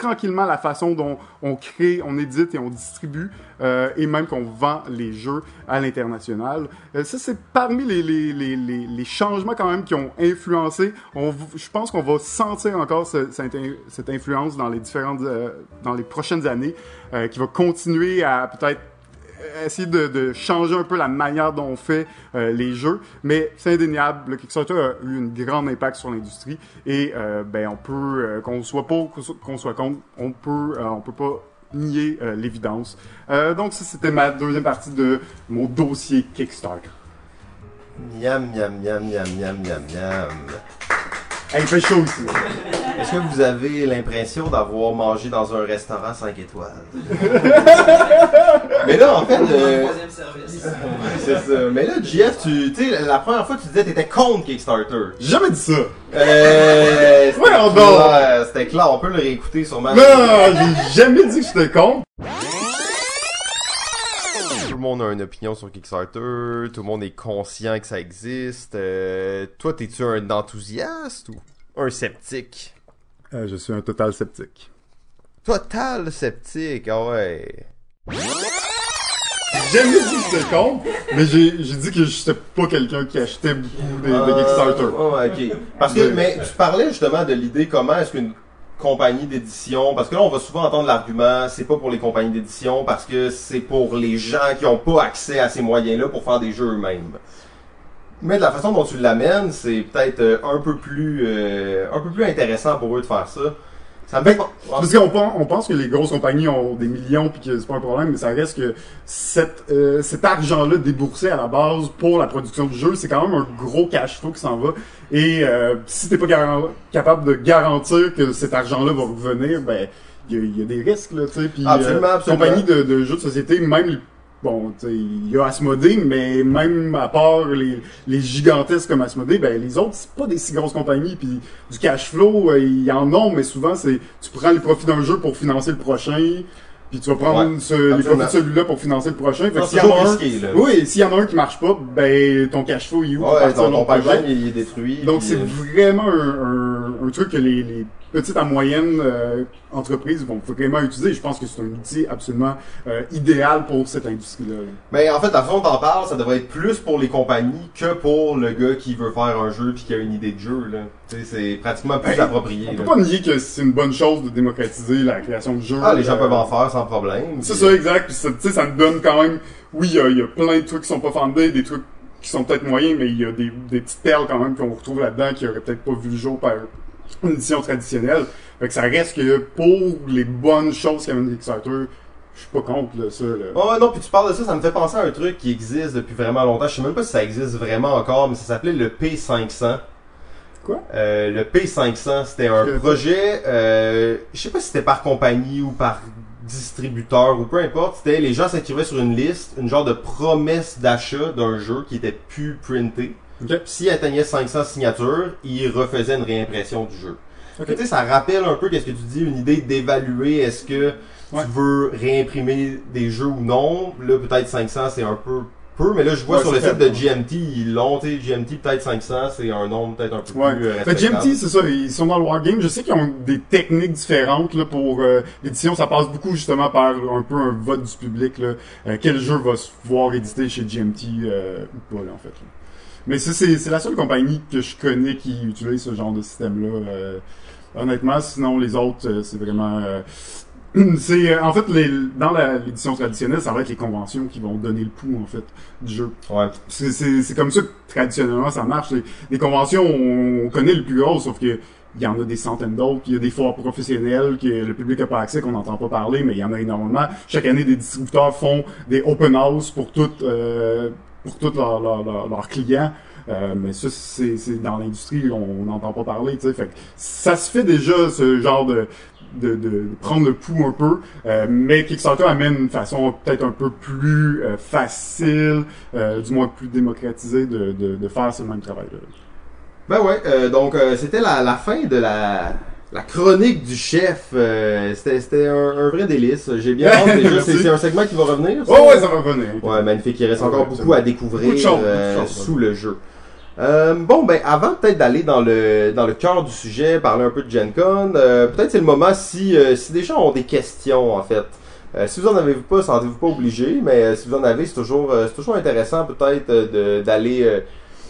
S2: tranquillement la façon dont on crée, on édite et on distribue euh, et même qu'on vend les jeux à l'international. Euh, ça, c'est parmi les, les, les, changements quand même qui ont influencé. Je pense qu'on va sentir encore ce- cette, in- cette influence dans les différentes, euh, dans les prochaines années, qui va continuer à peut-être essayer de, changer un peu la manière dont on fait euh, les jeux, mais c'est indéniable. Le Kickstarter a eu un grand impact sur l'industrie et euh, ben on peut euh, qu'on soit pour qu'on soit- contre, on peut euh, on peut pas nier euh, l'évidence. Euh, donc ça c'était ma deuxième partie de mon dossier Kickstarter.
S1: Miam, miam, miam, miam, miam, miam, miam.
S2: Hey, il fait chaud ici.
S1: Est-ce que vous avez l'impression d'avoir mangé dans un restaurant 5 étoiles? Mais là, en fait, euh,
S4: Troisième service.
S1: c'est ça. Mais là, JF, tu tu sais, la première fois, tu disais que t'étais contre Kickstarter.
S2: J'ai jamais dit ça.
S1: Euh, c'était
S2: Ouais, on
S1: C'était clair, on peut le réécouter sûrement.
S2: Non, j'ai jamais dit que j'étais contre.
S1: Monde a une opinion sur Kickstarter, tout le monde est conscient que ça existe. Euh, toi, t'es-tu un enthousiaste ou un sceptique?
S2: Euh, je suis un total sceptique.
S1: Total sceptique, ah ouais.
S2: J'ai jamais dit que j'étais contre, mais j'ai dit que j'étais pas quelqu'un qui achetait beaucoup de, de
S1: Euh,
S2: Kickstarter.
S1: ouais, ok. Parce que, mais tu parlais justement de l'idée comment est-ce qu'une compagnie d'édition, parce que là on va souvent entendre l'argument, c'est pas pour les compagnies d'édition parce que c'est pour les gens qui ont pas accès à ces moyens-là pour faire des jeux eux-mêmes. Mais de la façon dont tu l'amènes, c'est peut-être euh, un peu plus euh, un peu plus intéressant pour eux de faire ça. Ça me fait
S2: Parce qu'on pense, on pense que les grosses compagnies ont des millions puis que c'est pas un problème, mais ça reste que cet, euh, cet argent-là déboursé à la base pour la production du jeu, c'est quand même un gros cash flow qui s'en va. Et euh, si t'es pas capable de garantir que cet argent-là va revenir, ben il y, y a des risques là, tu sais. Puis
S1: Absolument, absolument.
S2: compagnies de, de jeux de société, même Bon, il y a Asmodée, mais même à part les, les gigantesques comme Asmodée, ben les autres, c'est pas des si grosses compagnies. Puis du cash flow, euh, il y en a, mais souvent, c'est tu prends les profits d'un jeu pour financer le prochain, puis tu vas prendre
S1: Ouais,
S2: ce- les profits de celui-là pour financer le prochain. Fait
S1: Non,
S2: s'il y en a
S1: toujours
S2: un,
S1: risqué, là.
S2: oui, s'il y en a un qui marche pas, ben ton cash flow il est où?
S1: Ouais, ton, ton
S2: projet?
S1: il est détruit.
S2: Donc c'est
S1: euh,
S2: vraiment un, un, un truc que les, les petites à moyennes euh, entreprises vont vraiment utiliser. Je pense que c'est un outil absolument euh, idéal pour cette industrie-là.
S1: Mais en fait, la façon dont t'en parles, ça devrait être plus pour les compagnies que pour le gars qui veut faire un jeu puis qui a une idée de jeu. Là. C'est pratiquement plus
S2: Ben,
S1: approprié.
S2: On
S1: là.
S2: peut pas nier que c'est une bonne chose de démocratiser la création de jeux.
S1: Ah, les gens
S2: Euh,
S1: peuvent en faire sans problème.
S2: C'est ça, exact. Puis ça, tu sais, ça me donne quand même. Oui, il y a, il y a plein de trucs qui sont pas fondés, des trucs qui sont peut-être moyens, mais il y a des, des petites perles quand même qu'on retrouve là-dedans qui auraient peut-être pas vu le jour par une édition traditionnelle. Fait que ça reste que pour les bonnes choses qu'il y a dans Kickstarter, je suis pas contre là, ça. Là.
S1: Oh, non, puis tu parles de ça, ça me fait penser à un truc qui existe depuis vraiment longtemps. Je sais même pas si ça existe vraiment encore, mais ça s'appelait le P500.
S2: Quoi?
S1: Euh, le P500, c'était un
S2: Je-
S1: projet, euh, je sais pas si c'était par compagnie ou par distributeur ou peu importe, c'était les gens s'inscrivaient sur une liste, une genre de promesse d'achat d'un jeu qui était plus printé.
S2: Ok.
S1: Puis S'il atteignait 500 signatures, il refaisait une réimpression du jeu.
S2: Ok.
S1: Tu sais, ça rappelle un peu qu'est-ce que tu dis, une idée d'évaluer est-ce que
S2: Ouais.
S1: tu veux réimprimer des jeux ou non. Là, peut-être 500, c'est un peu peu, mais là, je vois
S2: Ouais,
S1: sur le site de. GMT, ils l'ont, tu GMT, peut-être 500, c'est un nombre peut-être un peu
S2: Ouais.
S1: plus
S2: Fait. GMT, c'est ça, ils sont dans le wargame. Je sais qu'ils ont des techniques différentes là, pour euh, l'édition. Ça passe beaucoup justement par un peu un vote du public. Là. Euh, quel jeu va se voir édité chez GMT euh, ou pas, là, en fait. là. Mais ça, c'est c'est la seule compagnie que je connais qui utilise ce genre de système-là. euh, honnêtement, sinon les autres, euh, c'est vraiment... euh, C'est euh, en fait les, dans l'édition traditionnelle, ça va être les conventions qui vont donner le pouls en fait du jeu.
S1: Ouais.
S2: C'est, comme ça que traditionnellement ça marche. Les, les conventions, on, on connaît le plus gros, sauf que il y en a des centaines d'autres. Il y a des foires professionnelles que le public n'a pas accès, qu'on n'entend pas parler, mais il y en a énormément. Chaque année, des distributeurs font des open house pour toutes euh, pour tous leurs leurs- leurs- leurs clients. Euh, mais ça, c'est, dans l'industrie, on n'entend pas parler. Fait que ça se fait déjà, ce genre de, de, de prendre le pouls un peu, euh, mais Kickstarter amène une façon peut-être un peu plus euh, facile, euh, du moins plus démocratisée de, de, de faire ce même travail-là.
S1: Ben ouais, euh, donc euh, c'était la, la fin de la, la chronique du chef. Euh, c'était c'était un, un vrai délice. J'ai bien hâte déjà. C'est un segment qui va revenir. ça?
S2: Oh ouais, ça va revenir.
S1: Ouais, magnifique. Il reste encore
S2: ouais,
S1: beaucoup à découvrir
S2: Beaucoup
S1: euh, sous le jeu. Euh, bon, ben avant peut-être d'aller dans le dans le cœur du sujet, parler un peu de Gen Con, euh, peut-être c'est le moment si euh, si des gens ont des questions en fait. Euh, si vous en avez pas, sentez-vous pas obligé, mais euh, si vous en avez, c'est toujours euh, c'est toujours intéressant peut-être de d'aller euh,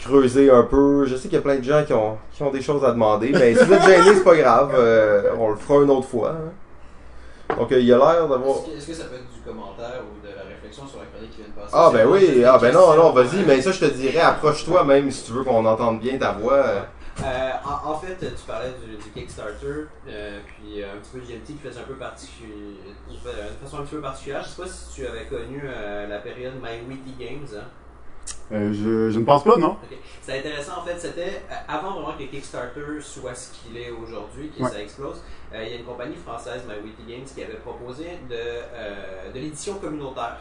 S1: creuser un peu. Je sais qu'il y a plein de gens qui ont qui ont des choses à demander, mais si vous êtes gêné, c'est pas grave, euh, on le fera une autre fois. hein. Donc euh, il a l'air d'avoir
S4: Est-ce que, est-ce que ça peut être du commentaire ou de la réflexion sur la chronique qui vient de passer?
S1: Ah
S4: C'est
S1: ben oui, ah ben non, non, vas-y,
S4: euh,
S1: mais ça je te dirais, approche-toi même si tu veux qu'on entende bien ta voix. euh.
S4: Euh, en, en fait, tu parlais du, du Kickstarter, euh, puis euh, un petit peu de GMT qui faisait un peu particulier, de façon un petit peu particulière. Je sais pas si tu avais connu euh, la période My Weekly Games. Hein?
S2: Euh, je, je ne pense pas, non?
S4: C'est intéressant en fait, c'était euh, avant vraiment que Kickstarter soit ce qu'il est aujourd'hui, que
S2: Ouais.
S4: ça explose. euh, Il y a une compagnie française, My Weekly Games, qui avait proposé de, de l'édition communautaire.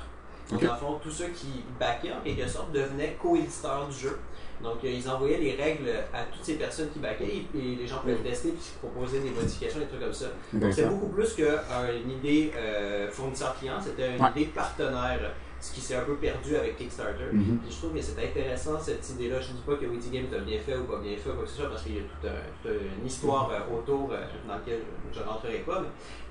S4: Donc,
S2: Ok.
S4: dans le fond, tous ceux qui backaient en quelque sorte devenaient co-éditeurs du jeu. Donc, ils envoyaient les règles à toutes ces personnes qui backaient et, et les gens pouvaient le tester puis proposer des modifications, des trucs comme ça. Donc, c'est beaucoup plus qu'une idée fournisseur-client, c'était une
S2: Ouais.
S4: idée partenaire, ce qui s'est un peu perdu avec Kickstarter.
S2: Mhm.
S4: Je trouve que c'est intéressant cette idée-là. Je ne dis pas que Witty Games a bien fait ou pas bien fait ou quoi que ce soit, parce qu'il y a toute, un- toute une histoire euh, autour euh, dans laquelle je ne rentrerai pas.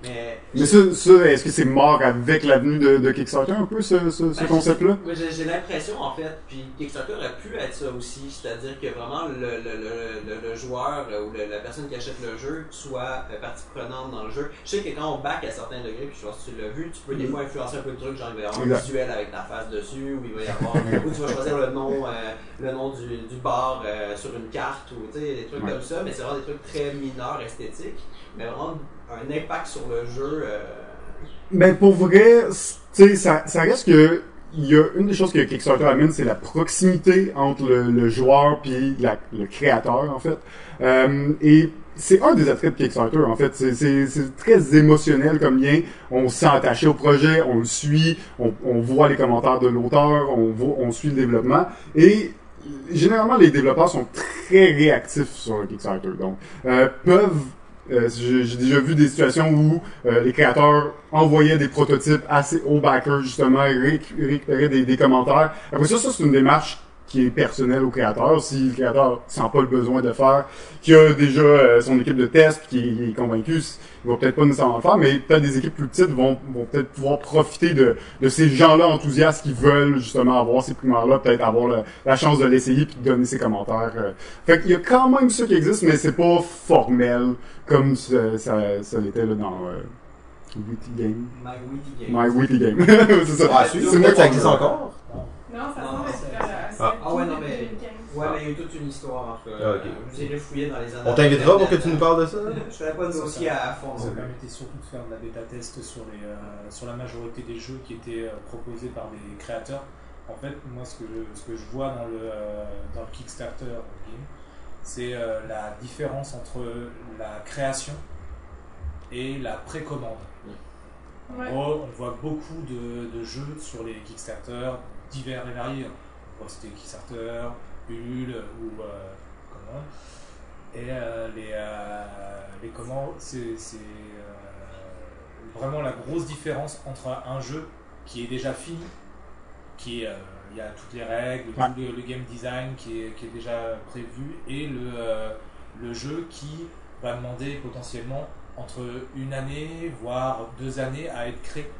S4: Mais,
S2: ça, ça est-ce que c'est mort avec l'avenue de, de Kickstarter un peu, ce, ce, ce
S4: Ben,
S2: concept-là?
S4: Ouais, J'ai l'impression en fait, puis Kickstarter aurait pu être ça aussi, c'est-à-dire que vraiment le, le, le, le, le joueur euh, ou la personne qui achète le jeu soit partie prenante dans le jeu. Je sais que quand on back à certains degrés, puis je pense que tu l'as vu, tu peux des fois influencer un peu le truc, genre il va y avoir un visuel avec ta face dessus, ou il va y avoir, ou tu vas choisir le nom, euh, le nom du, du bar euh, sur une carte, ou tu sais, des trucs
S2: Ouais.
S4: comme ça, mais c'est vraiment des trucs très mineurs, esthétiques, mais vraiment un impact sur le jeu. euh,
S2: pour vrai, tu sais, ça, ça reste que, il y a une des choses que Kickstarter amène, c'est la proximité entre le, le joueur puis la- le créateur, en fait. Euh, et c'est un des attraits de Kickstarter, en fait. C'est- très émotionnel comme lien. On se attaché au projet, on le suit, on, voit les commentaires de l'auteur, on, on suit le développement. Et généralement, les développeurs sont très réactifs sur le Kickstarter. Donc, euh, peuvent euh, j'ai déjà vu des situations où euh, les créateurs envoyaient des prototypes assez aux backers justement récupéraient des, des commentaires. Après ça, ça c'est une démarche qui est personnelle au créateur. Si le créateur sent pas le besoin de faire, qui a déjà euh, son équipe de test, puis qui est convaincu, il va peut-être pas nécessairement le faire, mais peut-être des équipes plus petites vont, vont peut-être pouvoir profiter de, de ces gens-là enthousiastes qui veulent justement avoir ces primeurs-là, peut-être avoir le- la chance de l'essayer puis de donner ses commentaires. euh. Fait qu'il y a quand même ça qui existe, mais c'est pas formel comme ça, ça, ça l'était là dans euh, Witty Game.
S4: My Witty Games.
S2: My Witty Game. c'est ça.
S1: Ah,
S4: c'est-
S1: ça
S4: qui
S1: existe
S4: en
S1: encore?
S5: Non, ça semble être euh,
S1: Ah.
S4: Ah ouais, non, mais-
S5: depuis 2015.
S4: Ouais, mais il y a eu toute une histoire cas.
S1: Ah, ok.
S4: Je vous ai fouillé dans les années.
S1: On t'invitera pour que tu nous parles de ça?
S4: Je ferai pas de dossier à, fond.
S6: Ça permettait surtout de faire de la bêta test sur, les, euh, sur la majorité des jeux qui étaient euh, proposés par des créateurs. En fait, moi, ce que je, ce que je vois dans le, euh, dans le Kickstarter game, c'est euh, la différence entre la création et la précommande.
S5: Ouais.
S6: En gros, on voit beaucoup de, de jeux sur les Kickstarter divers et variés. On voit c'était Kickstarter, Ulule ou euh, comment. Et euh, les, euh, les comment, c'est vraiment la grosse différence entre un jeu qui est déjà fini, qui est, il y a toutes les règles,
S2: Ouais.
S6: tout le, le game design qui est, qui est déjà prévu, et le, euh, le jeu qui va demander potentiellement entre une année, voire deux années à être créé.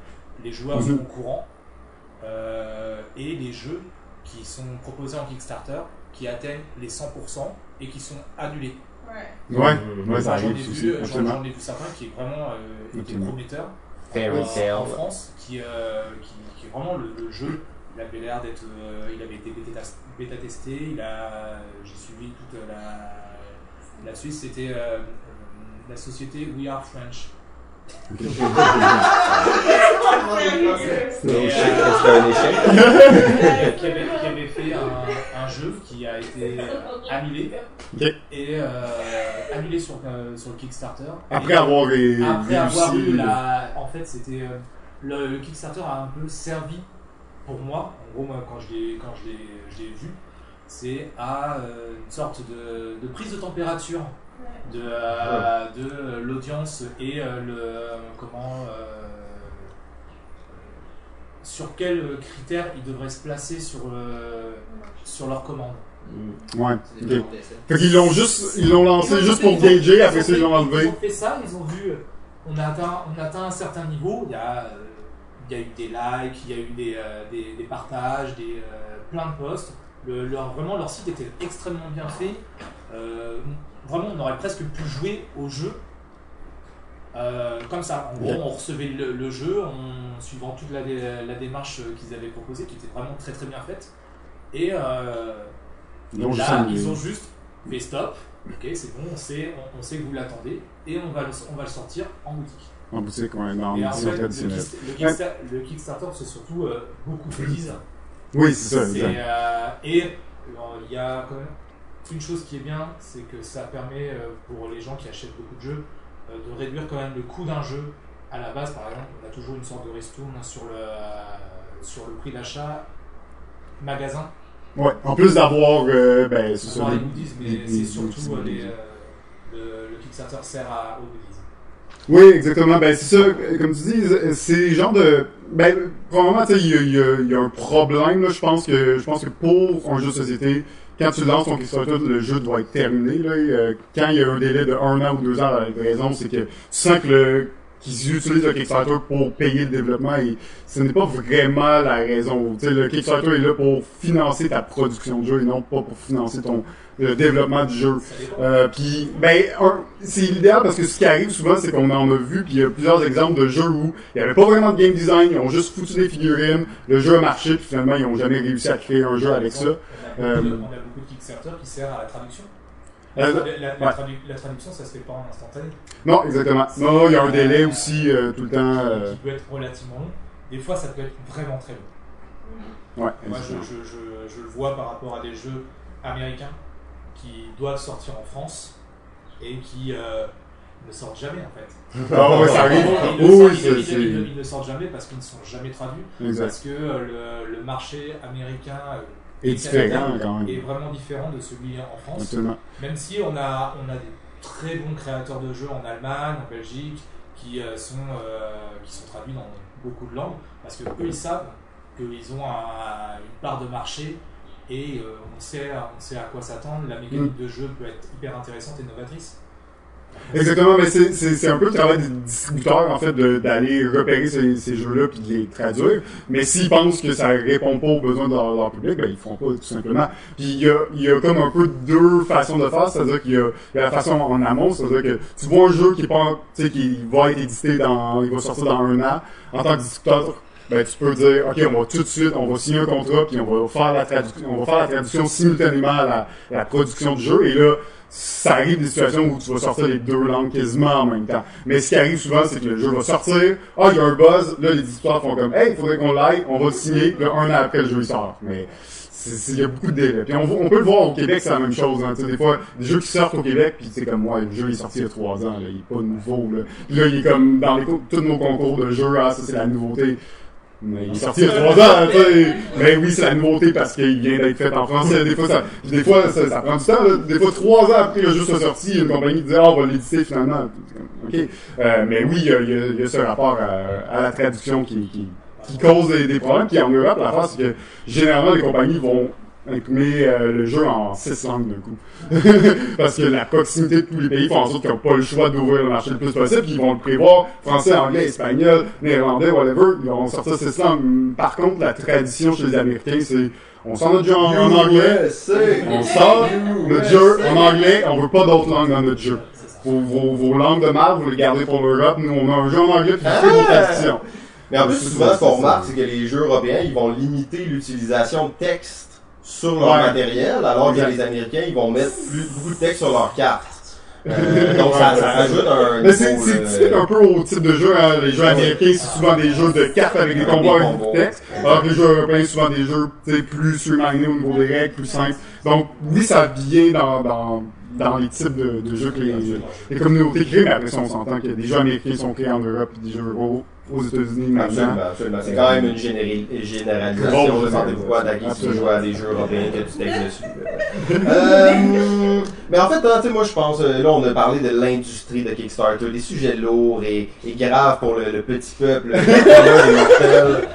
S6: Les joueurs
S2: Mhm.
S6: sont au courant. Euh, et les jeux qui sont proposés en Kickstarter qui atteignent les 100% et qui sont annulés.
S5: Ouais.
S2: Ouais, ouais, ça
S6: Moi, j'en ai vu, ai vu certains qui vraiment euh, prometteurs
S7: Fairy
S6: en,
S7: Tail.
S6: en France, qui, euh, qui, qui est vraiment le, le jeu. Il avait l'air d'être, euh, il avait été bêta, bêta testé. Il a, j'ai suivi toute la, la Suisse. C'était euh, la société We Are French.
S7: C'est un échec.
S6: qui, avait, qui avait fait un, un jeu qui a été annulé et euh, annulé sur, euh, sur le Kickstarter.
S2: Après
S6: Et-
S2: avoir
S6: après avoir eu la. En fait, c'était. euh, le, le Kickstarter a un peu servi pour moi. En gros, moi, quand je l'ai, quand je l'ai, je l'ai vu, c'est à euh, une sorte de, de prise de température de, euh, de l'audience et euh, le. Comment. euh, sur quels critères ils devraient se placer sur, euh, sur leur commande.
S2: Ouais.
S4: D'essai.
S2: Fait qu'ils l'ont juste, ils l'ont lancé
S6: Ils ont
S2: juste
S6: fait-
S2: pour
S6: ils
S2: gager,
S6: ils
S2: après ça ils l'ont enlevé.
S6: Ils ont fait ça, ils ont vu, on a atteint, on a atteint un certain niveau, il y a, euh, il y a eu des likes, il y a eu des, euh, des, des partages, des, euh, plein de posts. Le, leur, vraiment, leur site était extrêmement bien fait. Euh, vraiment, on aurait presque pu jouer au jeu euh, comme ça. En gros, on recevait le, le jeu en suivant toute la, dé- la démarche qu'ils avaient proposée, qui était vraiment très très bien faite. Et euh, Là, ils ont juste fait stop. Ok, c'est bon, on sait, on, on sait que vous l'attendez et on va, le, on va le sortir en boutique.
S2: En boutique, ouais, le
S6: en fait, le,
S2: traditionnel.
S6: Kicksta- le Kicksta- le Kickstarter, c'est surtout euh, beaucoup de goodies.
S2: Oui, c'est ça,
S6: C'est, euh, et alors, il y a quand même une chose qui est bien, c'est que ça permet euh, pour les gens qui achètent beaucoup de jeux euh, de réduire quand même le coût d'un jeu. À la base, par exemple, on a toujours une sorte de ristourne sur le, sur le prix d'achat magasin.
S2: Ouais, en plus d'avoir, euh, ben.
S6: Avoir les goodies, mais c'est surtout
S2: goodies.
S6: euh, les, euh, le, le Kickstarter sert à, aux goodies.
S2: Oui, exactement. Ben, c'est ça. Comme tu dis, c'est genre de. Ben, probablement, tu sais, il y y y a un problème, là. Je pense que, je pense que pour un jeu de société, quand tu lances ton Kickstarter, le jeu doit être terminé, là. Euh, Quand il y a un délai de un an ou deux ans à la livraison, c'est que tu sens que le, qu'ils utilisent le Kickstarter pour payer le développement et ce n'est pas vraiment la raison. Le Kickstarter est là pour financer ta production de jeu et non pas pour financer ton, le développement du jeu. Euh, puis ben c'est l'idéal parce que ce qui arrive souvent c'est qu'on en a vu puis il y a plusieurs exemples de jeux où il y avait pas vraiment de game design, ils ont juste foutu des figurines, le jeu a marché puis finalement ils ont jamais réussi à créer un jeu avec ça.
S6: A,
S2: Euh,
S6: on a beaucoup de Kickstarter qui sert à la traduction. La,
S2: Euh,
S6: la- la
S2: ouais.
S6: tradu- la traduction, ça se fait pas en instantané.
S2: Non, exactement. Non, il y a un délai aussi euh, tout le temps. euh,
S6: Qui peut être relativement long. Des fois, ça peut être vraiment très long.
S2: ouais.
S6: Moi, je, je, je, je le vois par rapport à des jeux américains qui doivent sortir en France et qui euh, ne sortent jamais en fait.
S2: Ah ouais, ça arrive.
S6: Ils ne
S2: Oui,
S6: ils- ne sortent jamais parce qu'ils ne sont jamais traduits.
S2: exact.
S6: Parce que euh, le, le marché américain
S2: Et différent quand
S6: est vraiment différent de celui en France.
S2: Absolument.
S6: Même si on a, on a des très bons créateurs de jeux en Allemagne, en Belgique, qui, euh, sont, euh, qui sont traduits dans beaucoup de langues, parce que eux ils savent qu'ils ont un- une part de marché et euh, on, sait, on sait à quoi s'attendre. La mécanique de jeu peut être hyper intéressante et novatrice.
S2: Exactement, mais c'est, un peu le travail des distributeurs, en fait, d'aller repérer ces, ces jeux-là puis de les traduire. Mais s'ils pensent que ça répond pas aux besoins de leur, leur public, ben, ils le feront pas, tout simplement. Puis il y a, y a comme un peu deux façons de faire, c'est-à-dire qu'il y y a la façon en amont, c'est-à-dire que tu vois un jeu qui est pas, qui va être édité dans, il va sortir dans un an, en tant que distributeur, ben, tu peux dire, OK, on va tout de suite, on va signer un contrat, puis on va faire la traduction, on va faire la traduction simultanément à la, la production du jeu, et là, ça arrive des situations où tu vas sortir les deux langues quasiment en même temps. Mais ce qui arrive souvent, c'est que le jeu va sortir, ah, il y a un buzz, là, les distributeurs font comme, hey, il faudrait qu'on l'aille, on va signer, puis un an après, le jeu, il sort. Mais, il y a beaucoup de délais. Puis on, on peut le voir au Québec, c'est la même chose. Hein. Des fois, des jeux qui sortent au Québec, puis c'est comme moi, le jeu est sorti il y a trois ans, là, il est pas nouveau. Là, Puis là il est comme dans les, tous nos concours de jeux, ah, ça c'est la nouveauté. Mais il est sorti il y a trois ans, tu sais. Mais oui, c'est la nouveauté parce qu'il vient d'être fait en français. Des fois, ça, des fois, ça, ça prend du temps. Là. Des fois, trois ans après le jeu soit sorti, une compagnie qui dit, ah, on va l'éditer finalement. Ok. Euh, mais oui, il y a, il y a- il y a ce rapport à, à la traduction qui, qui, qui cause des, des problèmes. Puis en Europe, la face, c'est que généralement, les compagnies vont imprimer euh, le jeu en six langues d'un coup. Parce que la proximité de tous les pays font en sorte qu'ils n'ont pas le choix d'ouvrir le marché le plus possible, puis ils vont le prévoir français, anglais, espagnol, néerlandais, whatever, ils vont sortir six langues. Par contre, la tradition chez les Américains, c'est on sort notre jeu en, en anglais, on sort notre jeu en anglais, on veut pas d'autres langues dans notre jeu.
S6: C'est
S2: vos, vos, vos langues de marde, vous les gardez pour l'Europe. Nous, on a un jeu en anglais puis
S1: Ah!
S2: une présentation.
S1: Mais en plus, souvent, ce qu'on remarque, c'est que les jeux européens, ils vont limiter l'utilisation de texte sur leur
S2: Ouais.
S1: matériel, alors que les Américains, ils vont mettre plus, beaucoup de texte sur leur carte. Euh, donc, ça, ça rajoute un.
S2: Mais c'est
S1: euh,
S2: typique un peu au type de jeu, hein. Les jeux américains, c'est souvent des jeux de cartes avec des combats
S1: des
S2: avec du texte. Alors que les jeux européens, c'est souvent des jeux, plus streamlinés au niveau des règles, plus simples. Donc, oui, ça vient dans, dans, dans les types de, de jeux que les, les communautés créent, mais après ça, on s'entend que des jeux américains sont créés en Europe et des jeux euros aux États-Unis maintenant.
S1: Absolument, absolument. C'est quand même une généri- généralisation.
S2: Bon,
S1: Je sentez-vous pas attaquer si
S2: absolument.
S1: jouez à des jeux européens que du texte dessus. euh, mais en fait, hein, tu sais, moi je pense, euh, là on a parlé de l'industrie de Kickstarter, des sujets lourds et, et graves pour le, le petit peuple, le commun des mortels.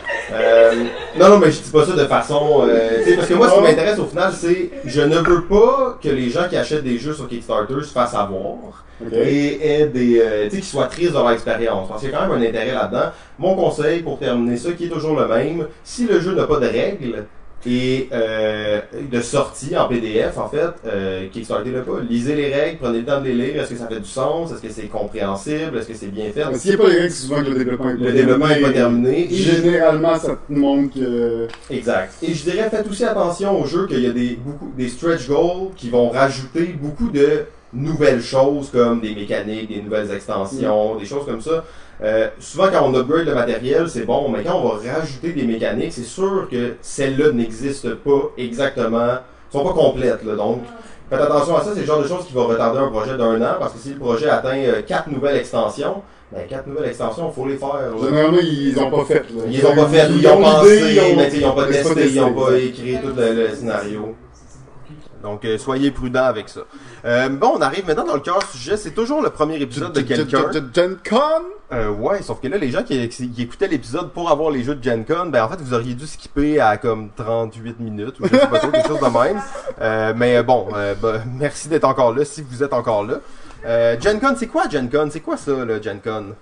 S1: Euh, non, non, mais je dis pas ça de façon... euh, parce que moi, ce qui m'intéresse au final, c'est je ne veux pas que les gens qui achètent des jeux sur Kickstarter se fassent avoir et aient des, euh, tu sais, qu'ils soient tristes de leur expérience. Parce qu'il y a quand même un intérêt là-dedans. Mon conseil pour terminer ça, qui est toujours le même, si le jeu n'a pas de règles et euh, de sortie en PDF, en fait, euh, Kickstarter-le pas. Lisez les règles, prenez le temps de les lire. Est-ce que ça fait du sens? Est-ce que c'est compréhensible? Est-ce que c'est bien fait?
S2: Mais S'il n'y a pas les règles, c'est souvent que le développement est pas
S1: Le développement n'est pas
S2: terminé.
S1: Et-
S2: Généralement, ça te montre que...
S1: Exact. Et je dirais, faites aussi attention au jeu qu'il y a des, beaucoup, des stretch goals qui vont rajouter beaucoup de nouvelles choses comme des mécaniques, des nouvelles extensions, des choses comme ça. Euh, souvent, quand on upgrade le matériel, c'est bon, mais quand on va rajouter des mécaniques, c'est sûr que celles-là n'existent pas exactement, sont pas complètes. Là, donc, faites attention à ça. C'est le genre de choses qui va retarder un projet d'un an, parce que si le projet atteint euh, quatre nouvelles extensions, ben, quatre nouvelles extensions, il faut les faire.
S2: Généralement, ils ont pas fait. là.
S1: Ils ont pas fait, ils ont pensé,
S2: ils ont-
S1: mais tu sais, ils ont pas testé, ils ont
S2: testé,
S1: pas écrit tout le, le scénario. Donc, euh, soyez prudents avec ça. Euh, bon, on arrive maintenant dans le cœur du sujet. C'est toujours le premier épisode de quelqu'un.
S2: Gen Con?
S1: Euh, ouais, sauf que là, les gens qui, qui écoutaient l'épisode pour avoir les jeux de Gen Con, ben en fait, vous auriez dû skipper à comme 38 minutes ou je sais pas trop, quelque chose de même. Euh, mais bon, euh, ben, merci d'être encore là, si vous êtes encore là. Euh, Gen Con, c'est quoi Gen Con? C'est quoi ça, le Gen Con?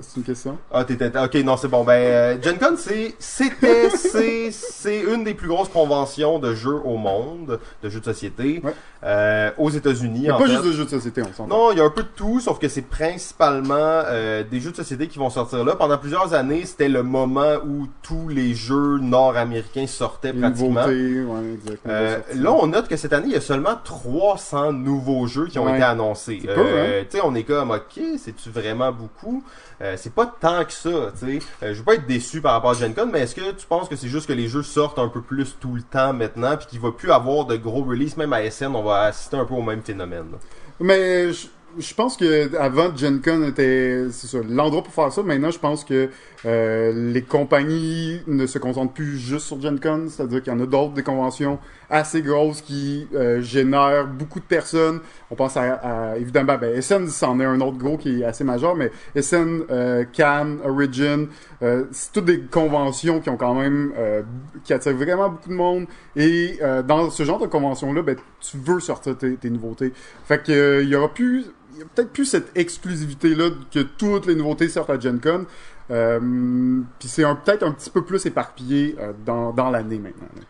S2: C'est une question.
S1: Ah, t'étais. Ok, non, c'est bon. Ben, euh, Gen Con, c'est, c'était, c'est, c'est une des plus grosses conventions de jeux au monde, de jeux de société,
S2: Ouais.
S1: euh, aux États-Unis.
S2: Il n'y a pas
S1: fait.
S2: juste de jeux de société, on s'entend.
S1: Non, il y a un peu de tout, sauf que c'est principalement euh, des jeux de société qui vont sortir là. Pendant plusieurs années, c'était le moment où tous les jeux nord-américains sortaient
S2: Les
S1: pratiquement.
S2: nouveautés, ouais, exactement.
S1: Euh, là, on note que cette année, il y a seulement 300 nouveaux jeux qui ont
S2: Ouais.
S1: été annoncés.
S2: Peu, hein?
S1: Tu sais, on est comme, ok, c'est-tu vraiment beaucoup? Euh, c'est pas tant que ça, tu sais. Euh, je veux pas être déçu par rapport à Gen Con, mais est-ce que tu penses que c'est juste que les jeux sortent un peu plus tout le temps maintenant, puis qu'il va plus avoir de gros releases, même à SN, on va assister un peu au même phénomène. là?
S2: Mais je pense que avant Gen Con était l'endroit pour faire ça. Maintenant, je pense que euh, les compagnies ne se concentrent plus juste sur Gen Con, c'est-à-dire qu'il y en a d'autres des conventions assez grosses qui euh, génèrent beaucoup de personnes. On pense à, à- évidemment ben SN c'en est un autre gros qui est assez majeur, mais SN, euh, Cannes, Origin, euh, c'est toutes des conventions qui ont quand même euh, qui attirent vraiment beaucoup de monde. Et euh, dans ce genre de convention là, ben tu veux sortir tes, tes nouveautés. Fait que il aura plus y a peut-être plus cette exclusivité là que toutes les nouveautés sortent à Gen Con. Euh, puis c'est peut-être un petit peu plus éparpillé euh, dans, dans l'année maintenant. là.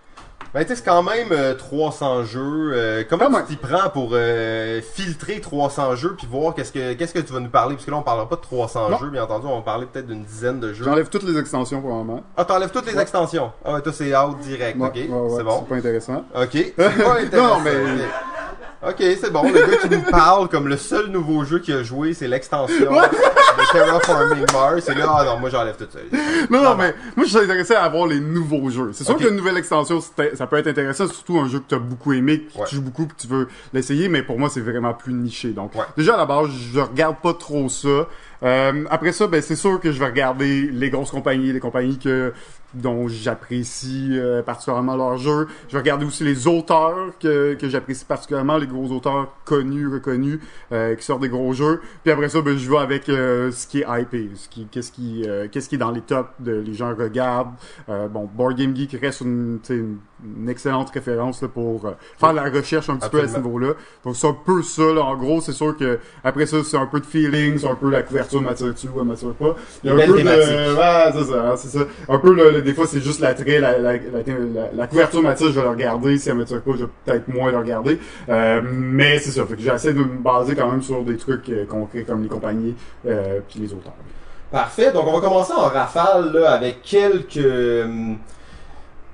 S1: Ben, tu sais, c'est quand même euh, 300 jeux. Euh, comment tu t'y prends pour euh, filtrer 300 jeux puis voir qu'est-ce que qu'est-ce que tu vas nous parler? Parce que là, on parlera pas de 300
S2: Non.
S1: jeux, bien entendu, on va parler peut-être d'une dizaine de jeux.
S2: J'enlève toutes les extensions pour le moment.
S1: Ah, t'enlèves toutes les
S2: Ouais.
S1: extensions. Ah, ouais, toi, c'est out direct,
S2: Ouais,
S1: ok?
S2: ouais,
S1: c'est bon.
S2: C'est pas intéressant.
S1: Ok. C'est pas intéressant.
S2: Non, mais-
S1: Ok, c'est bon. Le gars qui nous parle comme le seul nouveau jeu qu'il a joué, c'est l'extension de Terraforming Mars. Et là, ah non, moi j'enlève tout ça.
S2: Non, non, mais moi je suis intéressé à avoir les nouveaux jeux. C'est sûr
S1: Ok.
S2: que une nouvelle extension, ça peut être intéressant, surtout un jeu que tu as beaucoup aimé, que
S1: Ouais.
S2: tu joues beaucoup, que tu veux l'essayer, mais pour moi c'est vraiment plus niché. Donc
S1: Ouais.
S2: déjà à la base, je regarde pas trop ça. Euh, après ça, ben c'est sûr que je vais regarder les grosses compagnies, les compagnies que dont j'apprécie euh, particulièrement leurs jeux. Je vais regarder aussi les auteurs que, que j'apprécie particulièrement, les gros auteurs connus, reconnus, euh, qui sortent des gros jeux. Puis après ça, ben, je vais avec euh, ce qui est hypé, ce qui, qu'est-ce qui, euh, qu'est-ce qui est dans les tops, de, les gens regardent. Euh, bon, Board Game Geek reste une, une, une excellente référence là, pour euh, faire la recherche un petit peu à ce niveau-là. Donc c'est un peu ça. Là. En gros, c'est sûr que après ça, c'est un peu de feeling, c'est un peu la couverture m'attire-tu ou elle m'attire pas. Il y a un peu de, c'est ça, hein, c'est ça. Un peu le- des fois, c'est juste l'attrait, la, la, la, la, la couverture m'attire, je vais le regarder. Si elle m'attire pas, je vais peut-être moins le regarder. Euh, mais c'est ça. Fait que j'essaie de me baser quand même sur des trucs euh, concrets comme les compagnies euh, puis les auteurs.
S1: Parfait. Donc, on va commencer en rafale là, avec quelques hum,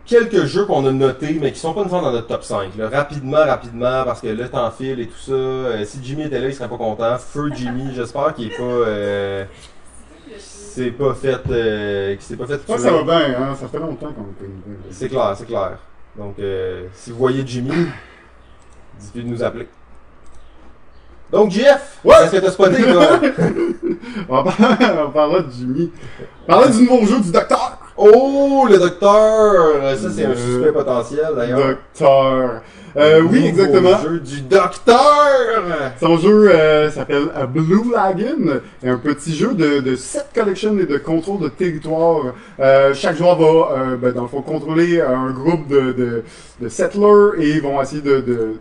S1: quelques jeux qu'on a notés, mais qui sont pas nécessairement dans notre top 5. Là. Rapidement, rapidement, parce que le temps file et tout ça. Euh, si Jimmy était là, il serait pas content. Feu Jimmy, j'espère qu'il est pas... Euh, s'est pas fait... Euh, qu'il s'est pas fait tuer.
S2: ça va bien, hein. Ça fait longtemps qu'on est pas
S1: C'est clair, c'est clair. Donc, euh, si vous voyez Jimmy, dites-lui de nous appeler. Donc,
S2: Ouais.
S1: est-ce que t'as spoté, toi?
S2: On va parler, on va parler de Jimmy. Parler du nouveau jeu du Docteur.
S1: Oh, le docteur! Ça, c'est un suspect potentiel, d'ailleurs.
S2: Docteur. Euh, oui, exactement.
S1: jeu du docteur!
S2: Son jeu euh, s'appelle Blue Lagoon, un petit jeu de, de set collection et de contrôle de territoire. Euh, chaque joueur va, euh, ben, dans le fond, contrôler un groupe de, de, de settlers et ils vont essayer de, de-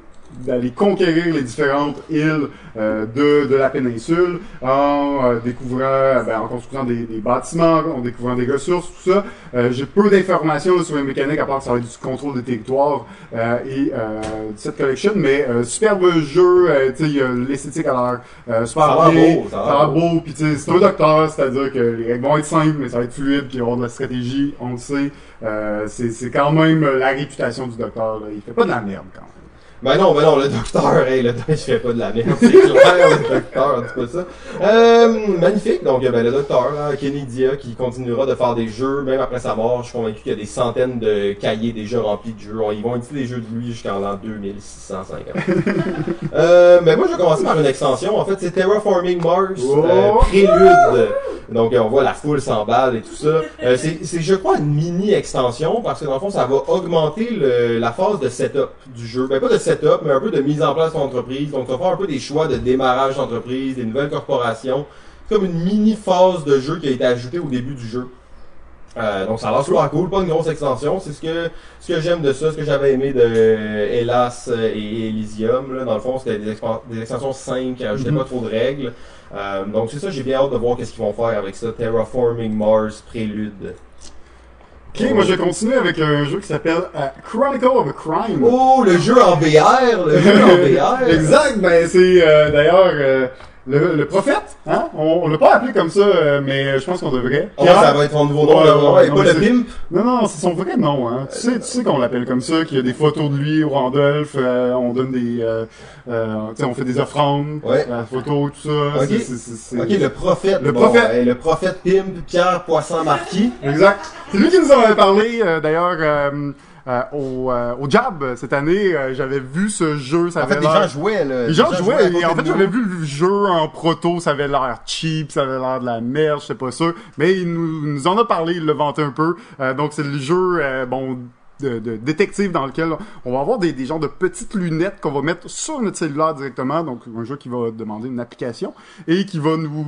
S2: d'aller conquérir les différentes îles euh, de, de la péninsule en euh, découvrant, ben, en construisant des, des bâtiments, en découvrant des ressources, tout ça. Euh, J'ai peu d'informations sur les mécaniques à part que ça va être du contrôle des territoires euh, et euh, de cette collection, mais euh, superbe jeu, euh, a l'esthétique à l'air euh, super
S1: Ça a
S2: bien,
S1: beau, ça a l'air
S2: a beau, puis tu sais, c'est un docteur, c'est-à-dire que les règles vont être simples, mais ça va être fluide, puis il va y avoir de la stratégie, on le sait. Euh, c'est c'est quand même la réputation du docteur, là. il fait pas de la merde quand même.
S1: Ben non, ben non, le docteur, hey, le docteur, je fais pas de la merde, c'est clair, le docteur, dis pas ça. Euh, magnifique, donc ben, le docteur, là, Kenny Dia, qui continuera de faire des jeux, même après sa mort, je suis convaincu qu'il y a des centaines de cahiers déjà remplis de jeux. Ils vont éditer des jeux de lui jusqu'en l'an 2650. euh, mais moi, je vais commencer par une extension, en fait, c'est Terraforming Mars, euh,
S2: Oh!
S1: Prélude. Donc, on voit la foule s'emballe et tout ça. Euh, c'est, c'est, je crois, une mini-extension parce que dans le fond, ça va augmenter le- la phase de setup du jeu. Ben, pas de setup, mais un peu de mise en place d'entreprise. Donc, tu vas faire un peu des choix de démarrage d'entreprise, des nouvelles corporations. C'est comme une mini-phase de jeu qui a été ajoutée au début du jeu. Euh, donc ça a l'air super cool, pas une grosse extension. C'est ce que ce que j'aime de ça, ce que j'avais aimé de euh, Hélas euh, et Elysium. Là. Dans le fond, c'était des, extensions simples qui ajoutaient
S2: Mhm.
S1: pas trop de règles. Euh, donc c'est ça, j'ai bien hâte de voir qu'est-ce qu'ils vont faire avec ça. Terraforming Mars Prélude.
S2: Ok, moi je vais continuer avec un jeu qui s'appelle euh, Chronicle of a Crime.
S1: Oh, le jeu en VR, le jeu en VR.
S2: exact, ben c'est euh, d'ailleurs euh, le, le prophète, hein? On, on l'a pas appelé comme ça, euh, mais je pense qu'on devrait.
S1: Oh, ça va être son nouveau nom,
S2: Ouais,
S1: là,
S2: ouais,
S1: ouais,
S2: non,
S1: pas le pimp.
S2: Non, non, c'est son vrai nom, hein. Tu sais, tu sais qu'on l'appelle comme ça, qu'il y a des photos de lui au Randolph, euh, on donne des, euh, euh, tu sais, on fait des offrandes,
S1: Ouais.
S2: la photo, tout ça.
S1: Ok. le prophète.
S2: Le
S1: Bon,
S2: prophète.
S1: le prophète pimp, Pierre Poisson Marquis.
S2: Exact. C'est lui qui nous en avait parlé, euh, d'ailleurs, euh, au, euh, au Jab cette année. euh, j'avais vu ce jeu, ça
S1: En
S2: avait
S1: fait, les gens jouaient, là.
S2: Les gens jouaient, et en fait j'avais vu le jeu en proto, ça avait l'air cheap, ça avait l'air de la merde, je sais pas sûr, mais il nous, il nous en a parlé, il l'a vanté un peu, Euh, donc c'est le jeu, euh, bon, de, de détective dans lequel on va avoir des, des genres de petites lunettes qu'on va mettre sur notre cellulaire directement, donc un jeu qui va demander une application, et qui va nous,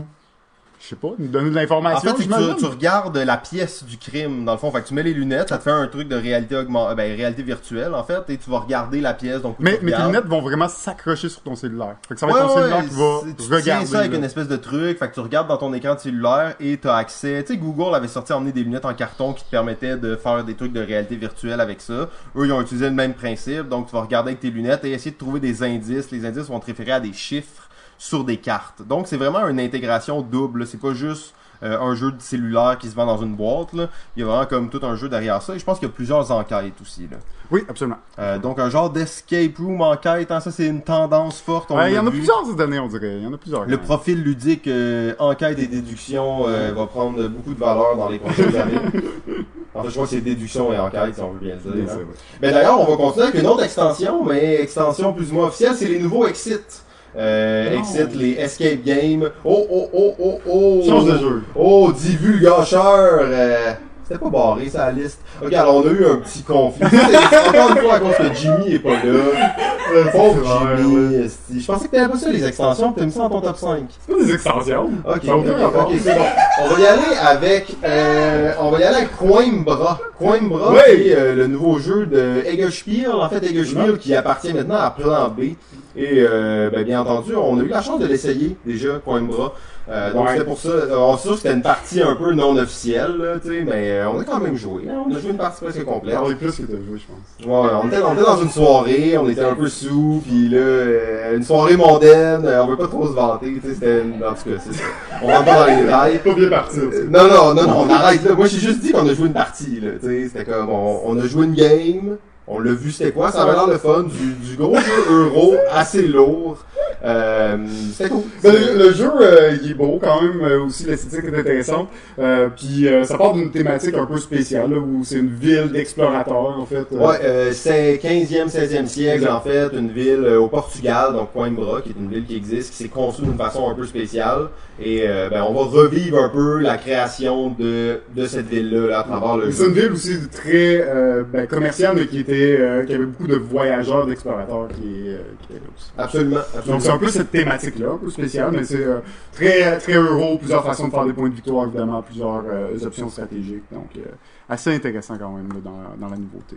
S2: je sais pas, nous donner de
S1: En
S2: l'information,
S1: fait, que
S2: j'imagine.
S1: tu, tu regardes la pièce du crime, dans le fond. Fait que tu mets les lunettes, ça te fait un truc de réalité augmentée, ben, réalité virtuelle, en fait, et tu vas regarder la pièce, donc
S2: mais, mais tes lunettes vont vraiment s'accrocher sur ton cellulaire. Fait que ça va
S1: Ouais,
S2: être ton
S1: ouais,
S2: cellulaire qui va
S1: tu
S2: regarder.
S1: ça avec
S2: là.
S1: une espèce de truc, fait que tu regardes dans ton écran de cellulaire et t'as accès. Tu sais, Google avait sorti emmener des lunettes en carton qui te permettaient de faire des trucs de réalité virtuelle avec ça. Eux, ils ont utilisé le même principe, donc tu vas regarder avec tes lunettes et essayer de trouver des indices. Les indices vont te référer à des chiffres sur des cartes. Donc c'est vraiment une intégration double. C'est pas juste euh, un jeu de cellulaire qui se vend dans une boîte. Là. Il y a vraiment comme tout un jeu derrière ça. Et je pense qu'il y a plusieurs enquêtes aussi. Là.
S2: Oui, absolument.
S1: Euh, donc un genre d'escape room enquête. hein, ça c'est une tendance forte.
S2: Ouais, Il y en a plusieurs cette année, on dirait. Il y en a plusieurs.
S1: Le profil ludique euh, enquête et déduction euh, va prendre beaucoup de valeur dans les prochaines années. En fait, je crois que c'est déduction et enquête, si on veut bien le dire.
S2: C'est
S1: hein. Ben d'ailleurs, on va continuer avec une autre extension, mais extension plus ou moins officielle, c'est les nouveaux Exit. Euh. Exit, les Escape Games. Oh, oh, oh, oh, oh!
S2: Change de jeu.
S1: Oh, divulgateur! Euh, C'était pas barré, ça, la liste. Ok, alors on a eu un petit conflit. C'est encore une fois à cause que Jimmy est pas là. Pauvre Jimmy. Je pensais que t'avais pas ça, les extensions, pis t'as mis ça dans ton top 5.
S2: C'est pas des extensions.
S1: Ok,
S2: Ça a aucun
S1: ok,
S2: rapport.
S1: ok, c'est bon. On va y aller avec, euh, on va y aller avec Coimbra. Coimbra,
S2: Ouais.
S1: qui est euh, le nouveau jeu de Eggerspiel. En fait, Eggerspiel qui appartient maintenant à Plan B. Et euh, ben, bien entendu, on a eu la chance de l'essayer déjà, Coimbra. Euh, donc
S2: Ouais.
S1: c'était pour ça. On que c'était une partie un peu non officielle, là, mais euh, on a quand même joué. hein. On a joué une partie presque complète.
S2: Alors, plus que t'as joué, je pense.
S1: Ouais, on était, on était dans une soirée, on était un peu sous, puis là, euh, une soirée mondaine, on veut pas trop se vanter, tu sais, c'était une... En tout cas, c'est ça. On rentre pas dans les détails.
S2: Pas bien parti,
S1: Non, non, non, non, on arrête là. Moi, j'ai juste dit qu'on a joué une partie, là, tu sais, c'était comme, on, on a joué une game, on l'a vu, c'était quoi, ça avait l'air le fun, du, du gros jeu euro, assez lourd, euh, c'était cool.
S2: Ben, le, le jeu, euh, il est beau quand même, euh, aussi l'esthétique est intéressante. Euh, puis euh, ça part d'une thématique un peu spéciale, là, où c'est une ville d'explorateurs, en fait.
S1: Ouais, euh, c'est 15e, 16e siècle, en fait, une ville au Portugal, donc Coimbra, qui est une ville qui existe, qui s'est conçue d'une façon un peu spéciale. Et euh, ben, on va revivre un peu la création de, de cette ville-là là, à travers le
S2: C'est une ville aussi très euh, ben, commerciale, mais qui était, euh, qui avait beaucoup de voyageurs, d'explorateurs qui, euh, qui étaient là aussi.
S1: Absolument,
S2: Donc
S1: absolument.
S2: c'est un peu cette thématique-là, un peu spéciale, mais c'est euh, très très euro, plusieurs façons de faire des points de victoire, évidemment, plusieurs euh, options stratégiques. Donc euh, assez intéressant quand même là, dans, dans la nouveauté.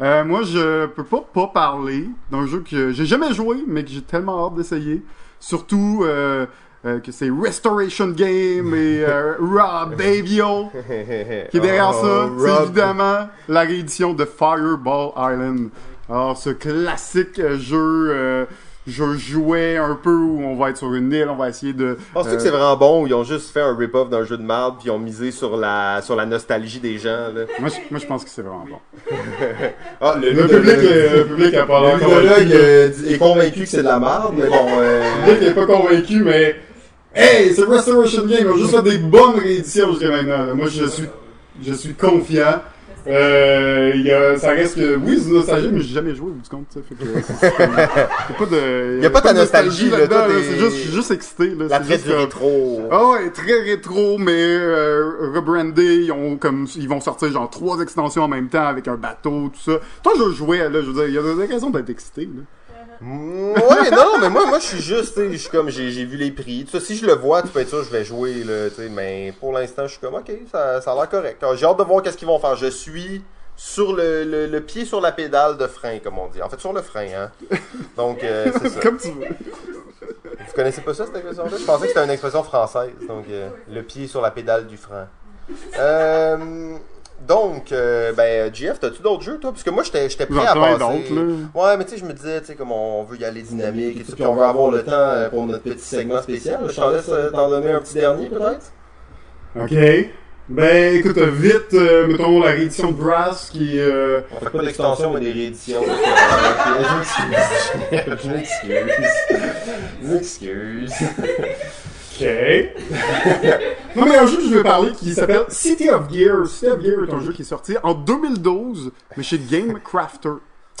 S2: Euh, moi, je peux pas pas parler d'un jeu que j'ai jamais joué, mais que j'ai tellement hâte d'essayer. Surtout euh, euh, que c'est Restoration Game et euh, Rob Davio qui est derrière ça.
S1: Oh,
S2: C'est
S1: Rob.
S2: évidemment la réédition de Fireball Island. Alors, ce classique euh, jeu, euh, jeu jouet un peu où on va être sur une île, on va essayer de...
S1: Penses-tu
S2: euh,
S1: que c'est vraiment bon ou ils ont juste fait un rip-off d'un jeu de merde puis ils ont misé sur la, sur la nostalgie des gens, là?
S2: moi, je, moi, je pense que c'est vraiment bon.
S1: Ah, le,
S2: Le public, le public a pas l'air
S1: le
S2: convaincu.
S1: euh, est convaincu que c'est de la merde, mais bon, euh,
S2: Le public est pas convaincu, mais... Hey, c'est Restoration Game, ils ont juste fait des bonnes rééditions jusqu'à maintenant. Moi, je suis, je suis confiant. Euh, y a, ça reste que, oui, c'est nostalgique, mais j'ai jamais joué, au bout du compte, ça fait que, c'est- c'est comme- y a pas de,
S1: Y a pas ta nostalgie, là,
S2: là-dedans,
S1: toi,
S2: là, c'est juste, je suis juste excité, là.
S1: la traite
S2: juste
S1: rétro.
S2: Ah ouais, très rétro, mais euh, rebrandé. Ils ont comme ils vont sortir genre trois extensions en même temps avec un bateau, tout ça. Toi, je jouais là, je veux dire, il y a des raisons d'être excité. Là.
S1: Ouais, non, mais moi, moi, je suis juste, tu sais, je suis comme, j'ai, vu les prix. Tout ça, si je le vois, tu peux être sûr, je vais jouer, là, tu sais, mais pour l'instant, je suis comme, ok, ça, ça a l'air correct. J'ai hâte de voir qu'est-ce qu'ils vont faire. Je suis sur le, le, le pied sur la pédale de frein, comme on dit. En fait, sur le frein, hein. Donc, euh, c'est ça.
S2: Comme tu veux.
S1: Vous connaissez pas ça, cette expression-là? Je pensais que c'était une expression française. Donc, euh, le pied sur la pédale du frein. Euh, donc, euh, ben, GF, t'as-tu d'autres jeux, toi? Parce que moi, j'étais j'étais prêt à passer.
S2: d'autres, là.
S1: Ouais, mais tu sais, je me disais, tu sais, comme on veut y aller dynamique et tout, puis on veut avoir le temps euh, pour notre petit segment spécial. Je t'en laisse euh, t'en donner un petit dernier, peut-être?
S2: Ok. Ben, écoute, euh, vite, euh, mettons la réédition de Brass qui. Euh,
S1: On fait pas d'extension, mais des rééditions. Euh, je m'excuse. Je m'excuse. Je m'excuse.
S2: Ok. non, mais un jeu que je vais parler qui s'appelle City of Gear. City of Gear est un jeu qui est sorti en 2012, mais chez Game Crafter.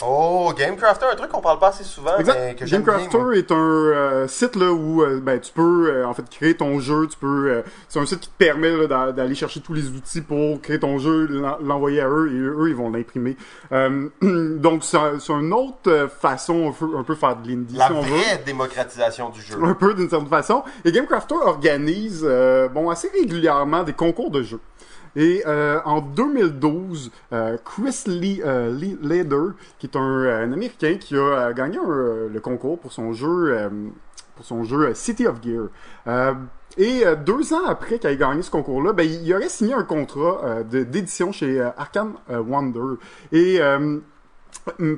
S1: Oh, Gamecrafter, un truc qu'on parle pas assez souvent, mais
S2: Exact.
S1: que j'aime bien.
S2: GameCrafter est un euh, site là où euh, ben, tu peux euh, en fait créer ton jeu. Tu peux. c'est un site qui te permet d'aller chercher tous les outils pour créer ton jeu, l'en- l'envoyer à eux et eux ils vont l'imprimer. Donc c'est un- c'est une autre façon un peu, un peu faire de l'indie
S1: La
S2: si on veut.
S1: vraie démocratisation du jeu.
S2: Un peu d'une certaine façon. Et GameCrafter organise bon assez régulièrement des concours de jeux. Et euh, en 2012, euh, Chris Lee, euh, Lee Leder, qui est un, euh, un Américain qui a euh, gagné un, euh, le concours pour son jeu, pour son jeu City of Gear. Et deux ans après qu'il ait gagné ce concours-là, ben, il aurait signé un contrat d'édition chez Arkham Wonder. Et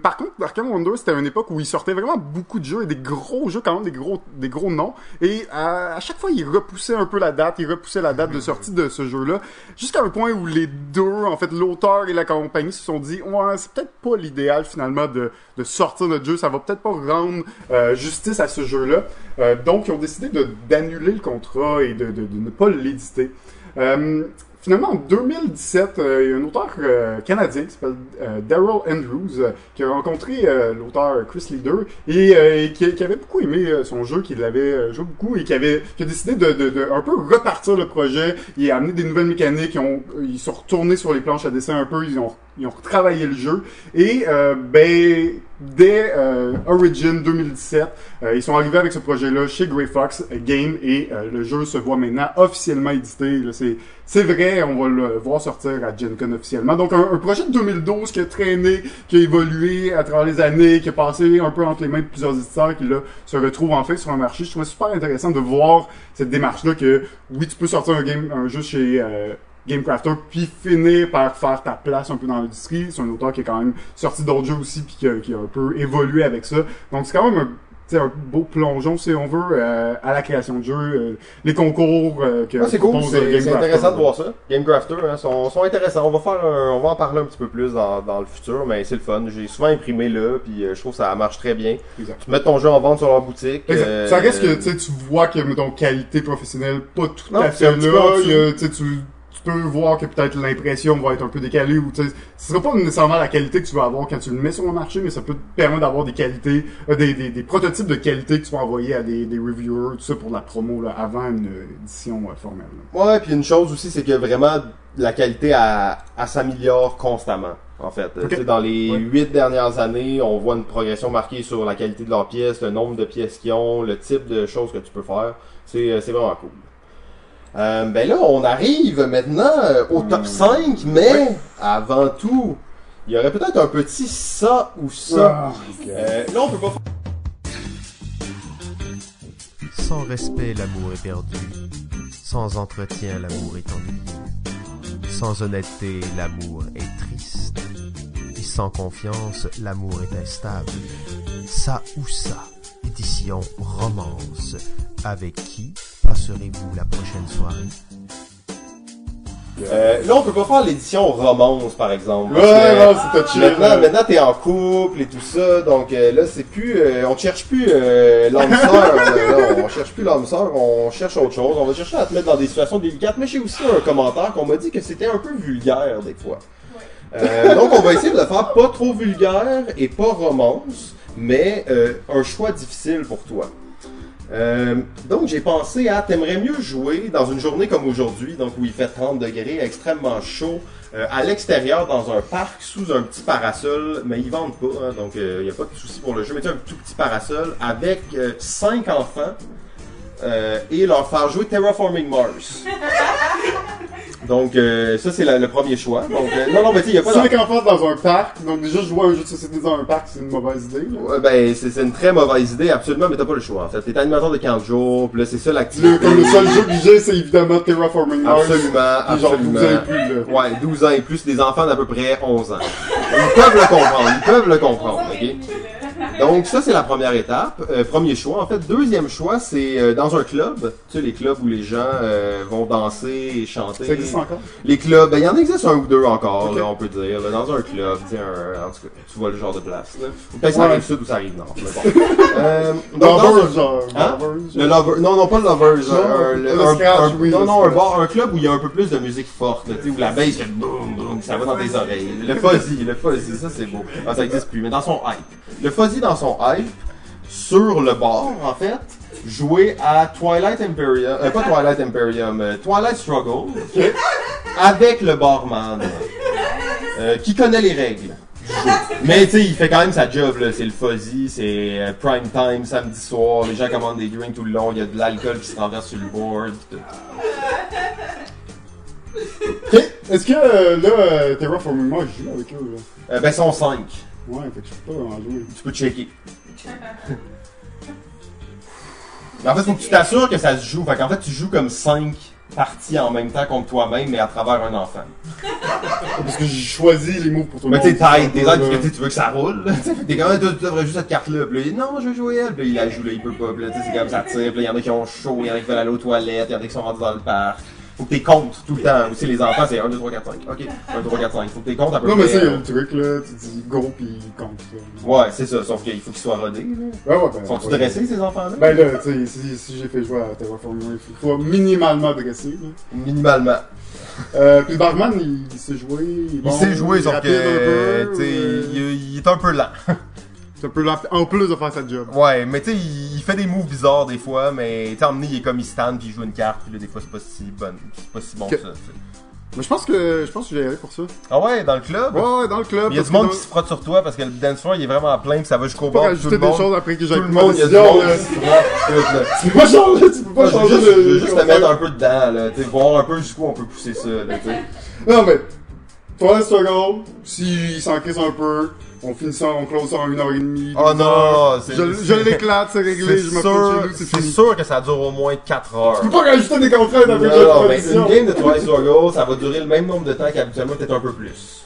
S2: Par contre, Arkham Wonder, c'était une époque où il sortait vraiment beaucoup de jeux et des gros jeux, quand même, des gros, des gros noms. Et euh, à chaque fois, il repoussait un peu la date, il repoussait la date de sortie de ce jeu-là, jusqu'à un point où les deux, en fait, l'auteur et la compagnie se sont dit, ouais, c'est peut-être pas l'idéal finalement de, de sortir notre jeu, ça va peut-être pas rendre euh, justice à ce jeu-là. Euh, donc, ils ont décidé d'annuler le contrat et de, de- de ne pas l'éditer. Euh, finalement, en 2017, euh, il y a un auteur euh, canadien qui s'appelle euh, Daryl Andrews euh, qui a rencontré euh, l'auteur Chris Leader et, euh, et qui, qui avait beaucoup aimé son jeu, qui l'avait joué beaucoup et qui avait qui a décidé de, de, de un peu repartir le projet. Il a amené des nouvelles mécaniques, ils, ont, ils sont retournés sur les planches à dessin un peu, ils ont ils ont retravaillé le jeu et euh, ben dès euh, Origin 2017, euh, ils sont arrivés avec ce projet-là chez Grey Fox Game et euh, le jeu se voit maintenant officiellement édité. C'est vrai, on va le voir sortir à Gen Con officiellement. Donc un, un projet de 2012 qui a traîné, qui a évolué à travers les années, qui a passé un peu entre les mains de plusieurs éditeurs, qui là se retrouve enfin sur un marché. Je trouvais super intéressant de voir cette démarche-là que oui, tu peux sortir un game, un jeu chez euh, Gamecrafter, puis finir par faire ta place un peu dans l'industrie. C'est un auteur qui est quand même sorti d'autres jeux aussi, puis qui a, qui a un peu évolué avec ça. Donc c'est quand même un, un beau plongeon, si on veut, euh, à la création de jeux, euh, les concours euh, que
S1: Ah, c'est cool, c'est
S2: euh,
S1: c'est intéressant de voir ça. Gamecrafter, hein, sont, sont intéressants. On va faire, un- on va en parler un petit peu plus dans, dans le futur, mais c'est le fun. J'ai souvent imprimé là, puis euh, je trouve que ça marche très bien.
S2: Exact.
S1: Tu mets ton jeu en vente sur leur boutique. Euh,
S2: ça reste que tu vois que mettons qualité professionnelle pas tout
S1: Non,
S2: à fait là. tu peux voir que peut-être l'impression va être un peu décalée ou tu sais, ce sera pas nécessairement la qualité que tu vas avoir quand tu le mets sur le marché, mais ça peut te permettre d'avoir des qualités, euh, des, des, des prototypes de qualité que tu vas envoyer à des, des reviewers, tout ça pour de la promo là, avant une édition euh, formelle. là.
S1: Ouais, puis une chose aussi, c'est que vraiment la qualité elle, elle s'améliore constamment. En fait,
S2: Ok.
S1: Tu sais, dans les
S2: Ouais.
S1: huit dernières années, on voit une progression marquée sur la qualité de leurs pièces, le nombre de pièces qu'ils ont, le type de choses que tu peux faire. C'est euh, c'est vraiment cool. Euh, ben là, on arrive maintenant euh, au top 5, mais avant tout, il y aurait peut-être un petit ça ou ça.
S2: Ah,
S1: Euh, là, on peut pas
S3: Sans respect, l'amour est perdu. Sans entretien, l'amour est ennuyeux. Sans honnêteté, l'amour est triste. Et sans confiance, l'amour est instable. Ça ou ça, édition romance. Avec qui passerez-vous la prochaine soirée
S1: Euh, là, on peut pas faire l'édition romance, par exemple.
S2: Ouais,
S1: que
S2: non, c'est touché.
S1: Maintenant,
S2: là.
S1: maintenant t'es en couple et tout ça, donc euh, là, c'est plus... euh, on cherche plus euh, l'homme sœur, là, on cherche plus l'homme sœur, on cherche autre chose. On va chercher à te mettre dans des situations délicates, mais j'ai aussi un commentaire qu'on m'a dit que c'était un peu vulgaire, des fois. Euh, donc, on va essayer de le faire pas trop vulgaire et pas romance, mais euh, un choix difficile pour toi. Euh, donc j'ai pensé à t'aimerais mieux jouer dans une journée comme aujourd'hui, donc où il fait 30 degrés, extrêmement chaud, euh, à l'extérieur dans un parc sous un petit parasol, mais ils vendent pas, hein, donc il n'y a pas de souci pour le jeu, mais tu sais, un tout petit parasol avec 5 enfants euh, et leur faire jouer Terraforming Mars. donc euh, ça c'est la- le premier choix. Donc euh, non non mais tu sais il y a pas
S2: Cinq enfants dans un parc, donc déjà jouer à un jeu de société dans un parc, c'est une mauvaise idée. là.
S1: Ouais, ben, c'est c'est une très mauvaise idée, absolument, mais t'as pas le choix, en fait. T'es animateur de 15 jours, puis là, c'est ça
S2: Le,
S1: l'activité.
S2: comme le seul jeu que j'ai, c'est évidemment Terraforming Mars.
S1: Absolument,
S2: Puis genre
S1: absolument.
S2: 12 ans et plus, là.
S1: Ouais, 12 ans et plus, des enfants d'à peu près 11 ans. Ils peuvent le comprendre, ils peuvent le comprendre, ok? Donc ça c'est la première étape, Euh, premier choix. En fait, deuxième choix c'est euh, dans un club, tu sais les clubs où les gens euh, vont danser et chanter.
S2: Ça existe encore?
S1: Les clubs, ben il y en existe un ou deux encore, là, on peut dire, là, dans un club, tu sais, un- en tout cas, tu vois le genre de place. Peut-être ça arrive sud ou ça arrive nord. Mais bon. euh, donc, un-
S2: genre.
S1: Hein?
S2: Lovers,
S1: le lover, non, non, pas le lovers.
S2: Non,
S1: un,
S2: le
S1: un-
S2: scratch,
S1: un-
S2: oui,
S1: non, bar, un club où il y a un peu plus de musique forte, tu sais, où la bass fait boum, boum, ça va dans tes oreilles. Le fuzzy, le fuzzy, ça c'est beau. Ah, ça existe plus, mais dans son hype. Le fuzzy dans son hype, sur le bar, en fait, jouer à Twilight Imperium, euh, pas Twilight Imperium, euh, Twilight Struggle, avec le barman, euh, qui connaît les règles. Mais tu sais, il fait quand même sa job, là. C'est le fuzzy, c'est prime time, samedi soir, les gens commandent des drinks tout le long, il y a de l'alcool qui se renverse sur le board. pis tout.
S2: Est-ce que euh, là, euh, Terraforming Mars, je joue avec eux, là?
S1: Euh, ben, sont 5.
S2: Ouais, fait que je peux pas en jouer.
S1: Tu peux checker. Mais en fait, faut que tu t'assures que ça se joue. Fait qu'en fait, tu joues comme 5 parties en même temps contre toi-même, mais à travers un enfant.
S2: Parce que j'ai choisi les mots pour tout le
S1: Mais
S2: monde.
S1: des autres,
S2: Ouais.
S1: parce que tu sais, tu veux que ça roule. là. T'es quand même, tu devrais juste cette carte-là. Puis là, il dit, non, je veux jouer elle. Puis là, il la joue, là, il peut pas. Puis là, tu sais, c'est comme ça tire. Puis là, il y en a qui ont chaud, il y en a qui veulent aller aux toilettes, il y en a qui sont rendus dans le parc. Faut que t'es comptes tout le temps. Aussi, les enfants, c'est 1, 2, 3, 4, 5. Ok, 1, 2, 3, 4, 5. Faut que t'es comptes à peu
S2: Non, mais ça, il y a le truc, là. Tu dis go pis compte.
S1: Ouais, c'est ça. Sauf qu'il faut qu'ils soient rodés. là.
S2: Ouais, ouais, ben.
S1: Sont-ils
S2: ouais.
S1: dressés, ces enfants-là?
S2: Ben là, tu sais, si, si j'ai fait jouer à Terraforming Mars, il faut minimalement dresser, là.
S1: Minimalement.
S2: Euh, puis le barman, il, il sait jouer. Il, est
S1: Il
S2: bon,
S1: sait jouer,
S2: il
S1: sauf que,
S2: un peu,
S1: tu sais,
S2: euh,
S1: il, il est un peu lent.
S2: C'est un peu lent, en plus de faire sa job.
S1: Ouais, mais tu sais, il, il fait des moves bizarres des fois, mais tu sais, emmené, il est comme il stand puis il joue une carte, puis là, des fois, c'est pas si bon, c'est pas si bon
S2: Que-
S1: que ça. tu sais.
S2: Mais je pense que je pense que j'ai aller pour ça.
S1: Ah ouais, dans le club?
S2: Ouais, ouais, dans le club.
S1: Il y a du monde
S2: que
S1: qui se frotte sur toi parce que le dance floor il est vraiment plein pis ça va jusqu'au
S2: Pas
S1: bord. Tout le
S2: des
S1: monde,
S2: choses après que
S1: tout le monde, il y a du monde qui se frotte. Tout, là.
S2: Tu peux pas changer, tu peux pas
S1: je
S2: changer
S1: juste,
S2: de.
S1: je veux juste te mettre un peu dedans, là. Tu voir un peu jusqu'où on peut pousser ça, là, tu sais.
S2: Non, mais. Toi, struggle, s'il s'en crisse un peu, on finit ça, on close ça en une heure et demie.
S1: Oh non, c'est-
S2: Je, je l'éclate, c'est réglé, je me
S1: sûr,
S2: chez nous, c'est
S1: c'est sûr que ça dure au moins 4 heures.
S2: Tu peux pas rajouter des contraintes avec
S1: Non, mais une game de Twice Struggle, ça va durer le même nombre de temps qu'habituellement, peut-être un peu plus.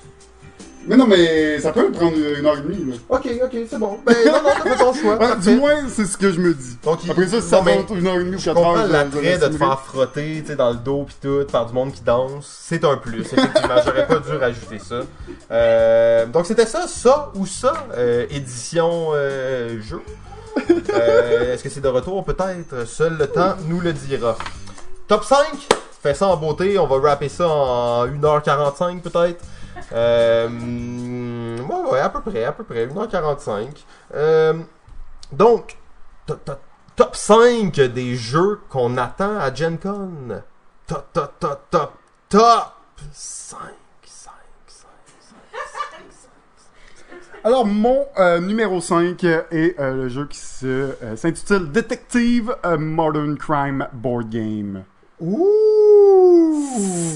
S2: Mais non, mais ça peut prendre une heure et demie, là.
S1: Ok, ok, c'est bon. Ben non, non, t'as fait ton choix.
S2: Ouais,
S1: parfait.
S2: du moins, c'est ce que je me dis.
S1: Donc, il-
S2: Après ça, si
S1: non,
S2: ça
S1: mais
S2: va une heure et demie ou
S1: Je
S2: quatre heures. je-
S1: l'attrait de te faire frotter, tu sais, dans le dos pis tout, par du monde qui danse. C'est un plus, effectivement. J'aurais pas dû rajouter ça. Euh, donc c'était ça, ça ou ça, euh, édition euh, jeu. Euh, Est-ce que c'est de retour? Peut-être. Seul le temps nous le dira. Top 5, fais ça en beauté. On va rapper ça en 1h45 peut-être. Euh, ouais, ouais, à peu près, à peu près, 1h45. Euh, donc, top, top, top 5 des jeux qu'on attend à Gen Con. Top, top, top, top, top 5, 5, 5, 5.
S2: Alors, mon euh, numéro 5 est euh, le jeu qui euh, s'intitule Detective a Modern Crime Board Game.
S1: Ouh!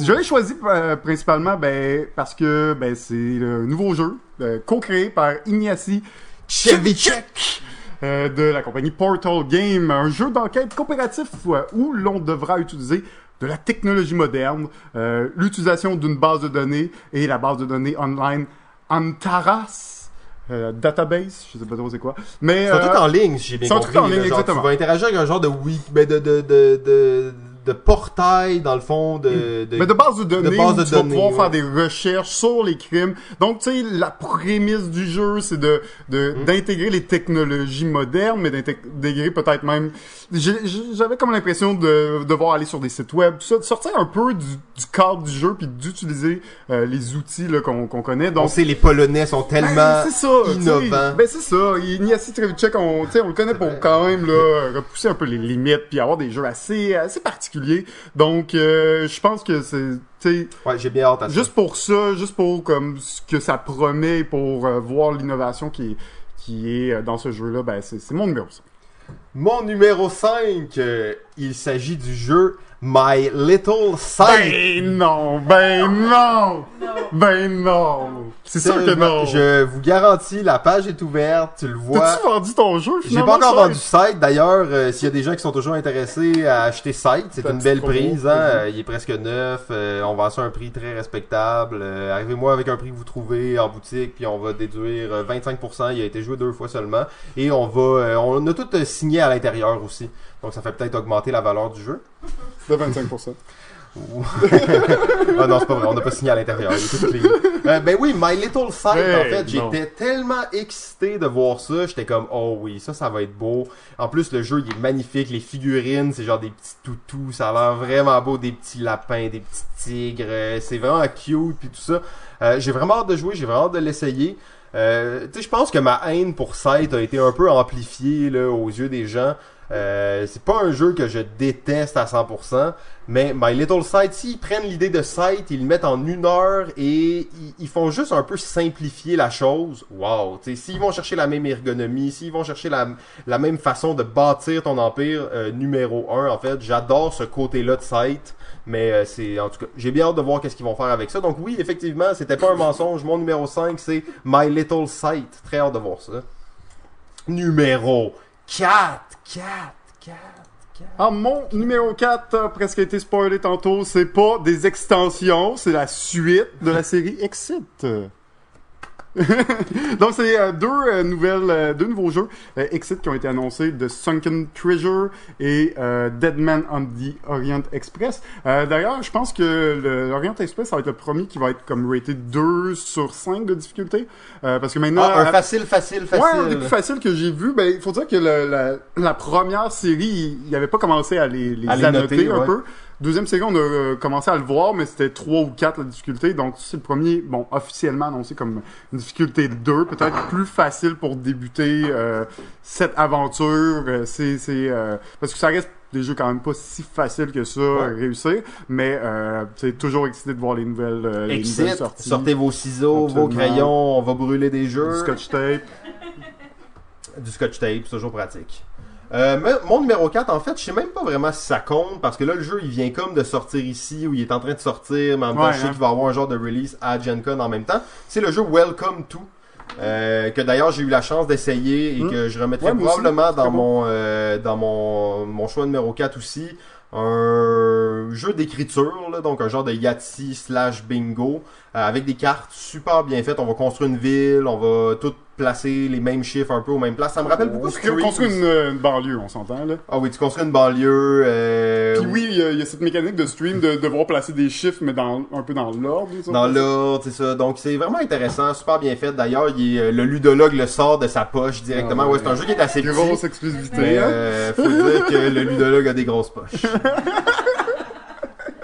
S2: Je l'ai choisi euh, principalement ben, parce que ben, c'est le nouveau jeu euh, co-créé par Ignacy
S1: Chevichek!
S2: euh, de la compagnie Portal Game, un jeu d'enquête coopératif euh, où l'on devra utiliser de la technologie moderne, euh, l'utilisation d'une base de données et la base de données online Antaras euh, database, je sais pas trop c'est quoi, mais
S1: C'est un
S2: euh,
S1: truc en ligne, si j'ai bien
S2: c'est un
S1: compris.
S2: truc en ligne,
S1: genre,
S2: exactement.
S1: Tu vas interagir avec un genre de week, ben de, de, de, de, de portail, dans le fond, de... de...
S2: Mais de base de données,
S1: de base
S2: où
S1: de
S2: tu vas
S1: données,
S2: pouvoir
S1: ouais.
S2: faire des recherches sur les crimes. Donc, tu sais, la prémisse du jeu, c'est de de-
S1: Mm.
S2: d'intégrer les technologies modernes, mais d'intégrer peut-être même... j'ai- J'avais comme l'impression de devoir aller sur des sites web, tout ça, de sortir un peu du, du cadre du jeu, puis d'utiliser euh, les outils là, qu'on qu'on connaît.
S1: On
S2: Donc,
S1: sait, les Polonais sont tellement
S2: ben, c'est ça,
S1: innovants.
S2: Ben c'est ça. Ignacy Trevicek, on, on le connaît pour quand même là, repousser un peu les limites puis avoir des jeux assez assez particuliers. Donc euh, je pense que c'est
S1: Ouais, j'ai bien hâte à ça.
S2: juste pour ça, juste pour comme ce que ça promet pour euh, voir l'innovation qui qui est euh, dans ce jeu-là, ben c'est mon numéro 5.
S1: Mon numéro 5, euh, il s'agit du jeu My Little Sight.
S2: Ben non, ben non, ben non. C'est sûr que non.
S1: Je vous garantis, la page est ouverte, tu le vois.
S2: T'as-tu vendu ton jeu
S1: J'ai pas encore vendu Sight d'ailleurs. euh, S'il y a des gens qui sont toujours intéressés à acheter Sight, c'est une belle prise. Hein? Il est presque neuf. euh, on vend ça à un prix très respectable. euh, Arrivez-moi avec un prix que vous trouvez en boutique, puis on va déduire euh, 25%. Il a été joué deux fois seulement. Et on va, euh, on a tout signé à l'intérieur aussi. Donc ça fait peut-être augmenter la valeur du jeu.
S2: De 25%.
S1: Ah non, c'est pas vrai, on n'a pas signé à l'intérieur. Euh, ben oui, My Little Sight,
S2: Hey,
S1: en fait, j'étais tellement excité de voir ça. J'étais comme, oh oui, ça, ça va être beau. En plus, le jeu, il est magnifique. Les figurines, c'est genre des petits toutous. Ça a l'air vraiment beau. Des petits lapins, des petits tigres. euh, C'est vraiment cute, puis tout ça. Euh, j'ai vraiment hâte de jouer, j'ai vraiment hâte de l'essayer. Euh, tu sais, je pense que ma haine pour Sight a été un peu amplifiée là, aux yeux des gens. Euh, c'est pas un jeu que je déteste à 100%, mais My Little Sight, s'ils prennent l'idée de Sight, ils le mettent en une heure et ils, font juste un peu simplifier la chose. Wow! S'ils vont chercher la même ergonomie, s'ils vont chercher la, la même façon de bâtir ton empire euh, numéro 1, en fait, j'adore ce côté-là de Sight. Mais euh, c'est en tout cas, j'ai bien hâte de voir qu'est-ce qu'ils vont faire avec ça. Donc oui, effectivement, c'était pas un mensonge. Mon numéro 5, c'est My Little Sight. Très hâte de voir ça. Numéro 4, 4, 4, 4.
S2: Ah, mon numéro 4 a presque été spoilé tantôt. C'est pas des extensions, c'est la suite de la série Exit. Donc, c'est euh, deux euh, nouvelles, euh, deux nouveaux jeux Exit qui ont été annoncés de Sunken Treasure et euh, Dead Man on the Orient Express. D'ailleurs, je pense que l'Orient Express ça va être le premier qui va être comme raté 2 sur 5 de difficulté. Parce que maintenant...
S1: Ah, un
S2: à-
S1: facile, facile,
S2: Ouais, un des
S1: facile.
S2: plus faciles que j'ai vu. Ben, il faut dire que le- la, la première série, il il avait pas commencé à les, les
S1: À les
S2: annoter
S1: noter,
S2: un
S1: ouais.
S2: peu. Deuxième série, on a euh, commencé à le voir, mais c'était 3 ou 4 la difficulté. Donc, c'est le premier, bon, officiellement annoncé comme une difficulté 2, peut-être plus facile pour débuter euh, cette aventure. Euh, c'est, c'est, euh, parce que ça reste des jeux quand même pas si faciles que ça à réussir, mais euh, c'est toujours excité de voir les nouvelles, euh, les nouvelles sorties.
S1: sortez vos ciseaux, vos crayons, on va brûler des jeux.
S2: Du scotch tape.
S1: Du scotch tape, c'est toujours pratique. Euh, mon numéro 4, en fait, je sais même pas vraiment si ça compte, parce que là, le jeu, il vient comme de sortir ici, ou il est en train de sortir, mais en même temps,
S2: Ouais,
S1: je sais
S2: hein.
S1: qu'il va avoir un genre de release à Gen Con en même temps. C'est le jeu Welcome To, euh, que d'ailleurs, j'ai eu la chance d'essayer, et
S2: Hmm.
S1: que je remettrai
S2: Ouais, moi aussi.
S1: probablement dans
S2: bon.
S1: mon euh, dans mon, mon choix numéro 4 aussi. Un jeu d'écriture, donc un genre de Yahtzee slash bingo, avec des cartes super bien faites. On va construire une ville, on va tout placer les mêmes chiffres un peu aux mêmes places. Ça me rappelle beaucoup
S2: On
S1: Streams.
S2: construit une, une banlieue, on s'entend, là.
S1: Ah oui, tu construis une banlieue. Euh,
S2: Puis oui, il y, a- il y a cette mécanique de stream de devoir placer des chiffres, mais dans, un peu dans l'ordre.
S1: Dans l'ordre, c'est ça. Donc c'est vraiment intéressant, super bien fait. D'ailleurs, euh, le ludologue le sort de sa poche directement.
S2: Ah ouais.
S1: ouais, c'est un jeu qui est assez petit.
S2: Grosse exclusivité.
S1: Mais
S2: hein.
S1: euh, faut dire que le ludologue a des grosses poches.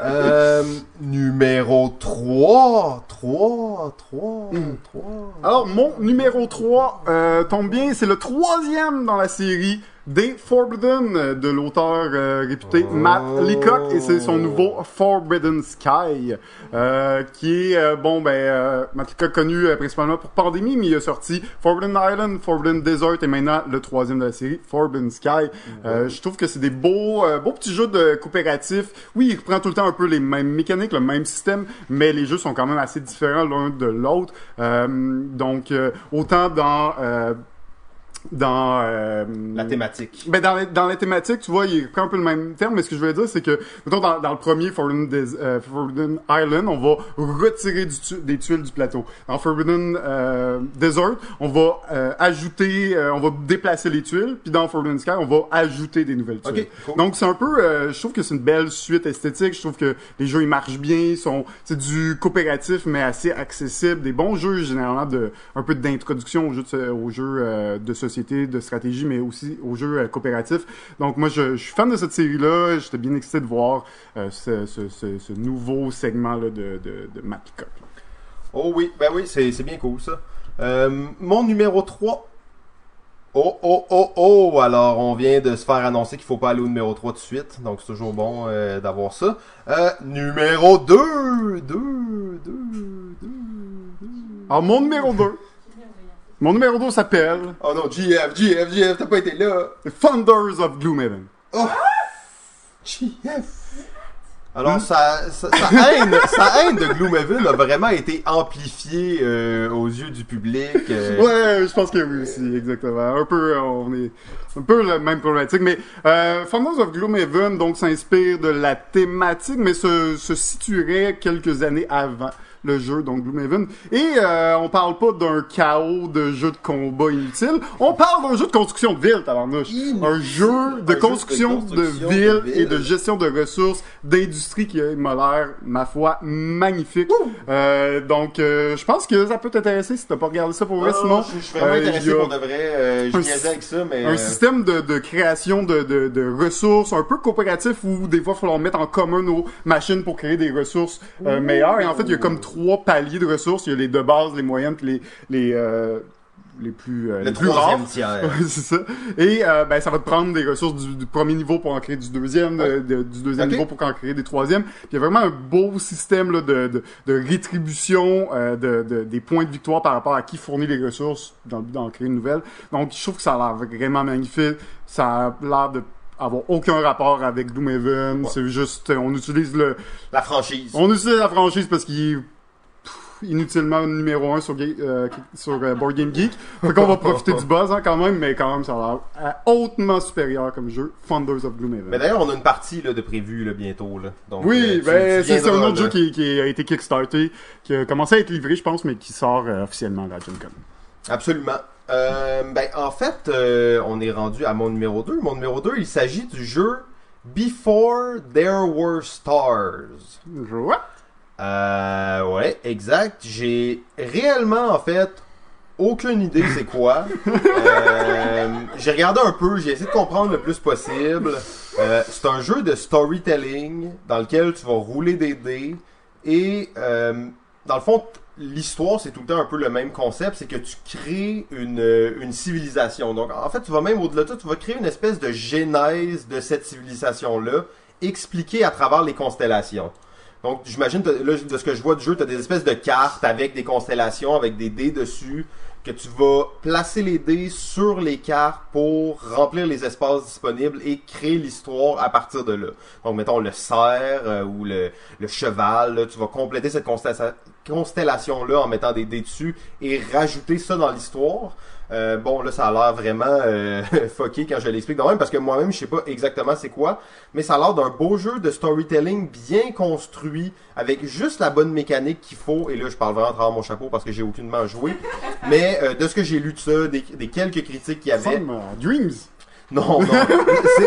S1: Euh, numéro 3, 3, 3, 3.
S2: Alors, mon numéro 3 euh, tombe bien, c'est le troisième dans la série des Forbidden euh, de l'auteur euh, réputé
S1: Oh.
S2: Matt Leacock et c'est son nouveau Forbidden Sky euh, qui est, euh, bon, ben, euh, Matt Leacock connu euh, principalement pour Pandémie, mais il a sorti Forbidden Island, Forbidden Desert et maintenant le troisième de la série, Forbidden Sky. Euh, je trouve que c'est des beaux, euh, beaux petits jeux de coopératifs. Oui, il reprend tout le temps un peu les mêmes mécaniques, le même système, mais les jeux sont quand même assez différents l'un de l'autre. Euh, donc, euh, autant dans... dans euh,
S1: La thématique.
S2: ben dans, dans la thématique, tu vois, il reprend un peu le même terme, mais ce que je voulais dire, c'est que, mettons, dans, dans le premier Forbidden, Des- euh, Forbidden Island, on va retirer du tu- des tuiles du plateau. Dans Forbidden euh, Desert, on va euh, ajouter, euh, on va déplacer les tuiles, puis dans Forbidden Sky, on va ajouter des nouvelles tuiles.
S1: Ok, cool.
S2: Donc c'est un peu, euh, je trouve que c'est une belle suite esthétique. Je trouve que les jeux ils marchent bien, ils sont, c'est du coopératif mais assez accessible, des bons jeux généralement de un peu d'introduction aux jeux, de, aux jeux euh, de société, de stratégie, mais aussi aux jeux euh, coopératifs. Donc moi je, je suis fan de cette série là. J'étais bien excité de voir euh, ce, ce, ce, ce nouveau segment de de, de Matt.
S1: Oh oui, ben oui, c'est c'est bien cool ça. Euh, mon numéro 3. Oh, oh, oh, oh! Alors, on vient de se faire annoncer qu'il faut pas aller au numéro 3 tout de suite. Donc, c'est toujours bon euh, d'avoir ça. Euh, numéro 2! 2, 2, 2, 2.
S2: Alors mon numéro 2 mon numéro 2 s'appelle
S1: Oh non, GF, GF, GF, t'as pas été là!
S2: The Thunders of Gloomhaven.
S1: GF! Alors, sa, sa, sa haine, sa haine de Gloomhaven a vraiment été amplifiée euh, aux yeux du public. euh,
S2: Ouais, je pense que oui aussi, exactement. Un peu, on est un peu la même problématique, mais euh, Founders of Gloomhaven donc s'inspire de la thématique, mais se, se situerait quelques années avant le jeu, donc Gloomhaven. Et euh, on parle pas d'un chaos de jeu de combat inutile, on parle d'un jeu de construction de ville, tabarnouche. Un jeu de construction de,
S1: construction de
S2: ville
S1: ville.
S2: et de gestion de ressources, d'industrie qui m'a l'air, ma foi, magnifique. Euh, donc, euh, je pense que ça peut t'intéresser si t'as pas regardé ça pour vrai,
S1: non,
S2: sinon.
S1: je, suis vraiment
S2: euh,
S1: intéressé
S2: a
S1: pour de vrai. Euh, je
S2: un
S1: avec ça, mais.
S2: Un
S1: euh,
S2: système de, de création de, de, de ressources un peu coopératif où des fois il faut leur mettre en commun nos machines pour créer des ressources meilleures. Et en fait, il y a comme trois paliers de ressources. Il y a les de base, les moyennes, puis les les euh, les plus euh,
S1: le
S2: les plus rares.
S1: tiers.
S2: Ouais, c'est ça. Et euh, ben ça va te prendre des ressources du, du premier niveau pour en créer du deuxième, de- de- du deuxième niveau pour en créer des troisièmes. Puis il y a vraiment un beau système là, de, de, de rétribution euh, de, de- des points de victoire par rapport à qui fournit les ressources dans le but d'en créer une nouvelle. Donc je trouve que ça a l'air vraiment magnifique. Ça a l'air de avoir aucun rapport avec Gloomhaven. C'est juste, on utilise le,
S1: La franchise.
S2: on utilise la franchise parce qu'il inutilement numéro un sur, Ga- euh, sur euh, Board Game Geek. Fait qu'on va profiter du buzz hein, quand même, mais quand même ça a l'air euh, hautement supérieur comme jeu. Thunders of Gloomhaven.
S1: Mais d'ailleurs, on a une partie là, de prévue là, bientôt. Là. Donc,
S2: oui, ben c'est un autre jeu qui, qui a été kickstarté, qui a commencé à être livré, je pense, mais qui sort officiellement à la Gen Con.
S1: Absolument. Euh, ben, en fait, euh, on est rendu à mon numéro 2. Mon numéro 2, il s'agit du jeu Before There Were Stars.
S2: Ouais.
S1: Euh, ouais, exact. J'ai réellement, en fait, aucune idée c'est quoi. Euh, j'ai regardé un peu, j'ai essayé de comprendre le plus possible. Euh, c'est un jeu de storytelling dans lequel tu vas rouler des dés et euh, dans le fond l'histoire c'est tout le temps un peu le même concept, c'est que tu crées une, une civilisation. Donc en fait tu vas même au-delà de ça, tu vas créer une espèce de genèse de cette civilisation là, expliquée à travers les constellations. Donc, j'imagine, là, de ce que je vois du jeu, tu as des espèces de cartes avec des constellations, avec des dés dessus, que tu vas placer les dés sur les cartes pour remplir les espaces disponibles et créer l'histoire à partir de là. Donc, mettons le cerf euh, ou le, cheval, tu vas compléter cette constella- constellation-là en mettant des dés dessus et rajouter ça dans l'histoire. Euh, bon, là, ça a l'air vraiment euh, fucké quand je l'explique de même, parce que moi-même, je sais pas exactement c'est quoi, mais ça a l'air d'un beau jeu de storytelling bien construit, avec juste la bonne mécanique qu'il faut, et là, je parle vraiment à mon chapeau parce que j'ai aucunement joué, mais euh, de ce que j'ai lu de ça, des, des quelques critiques qu'il y avait,
S2: euh, Dreams.
S1: Non, non.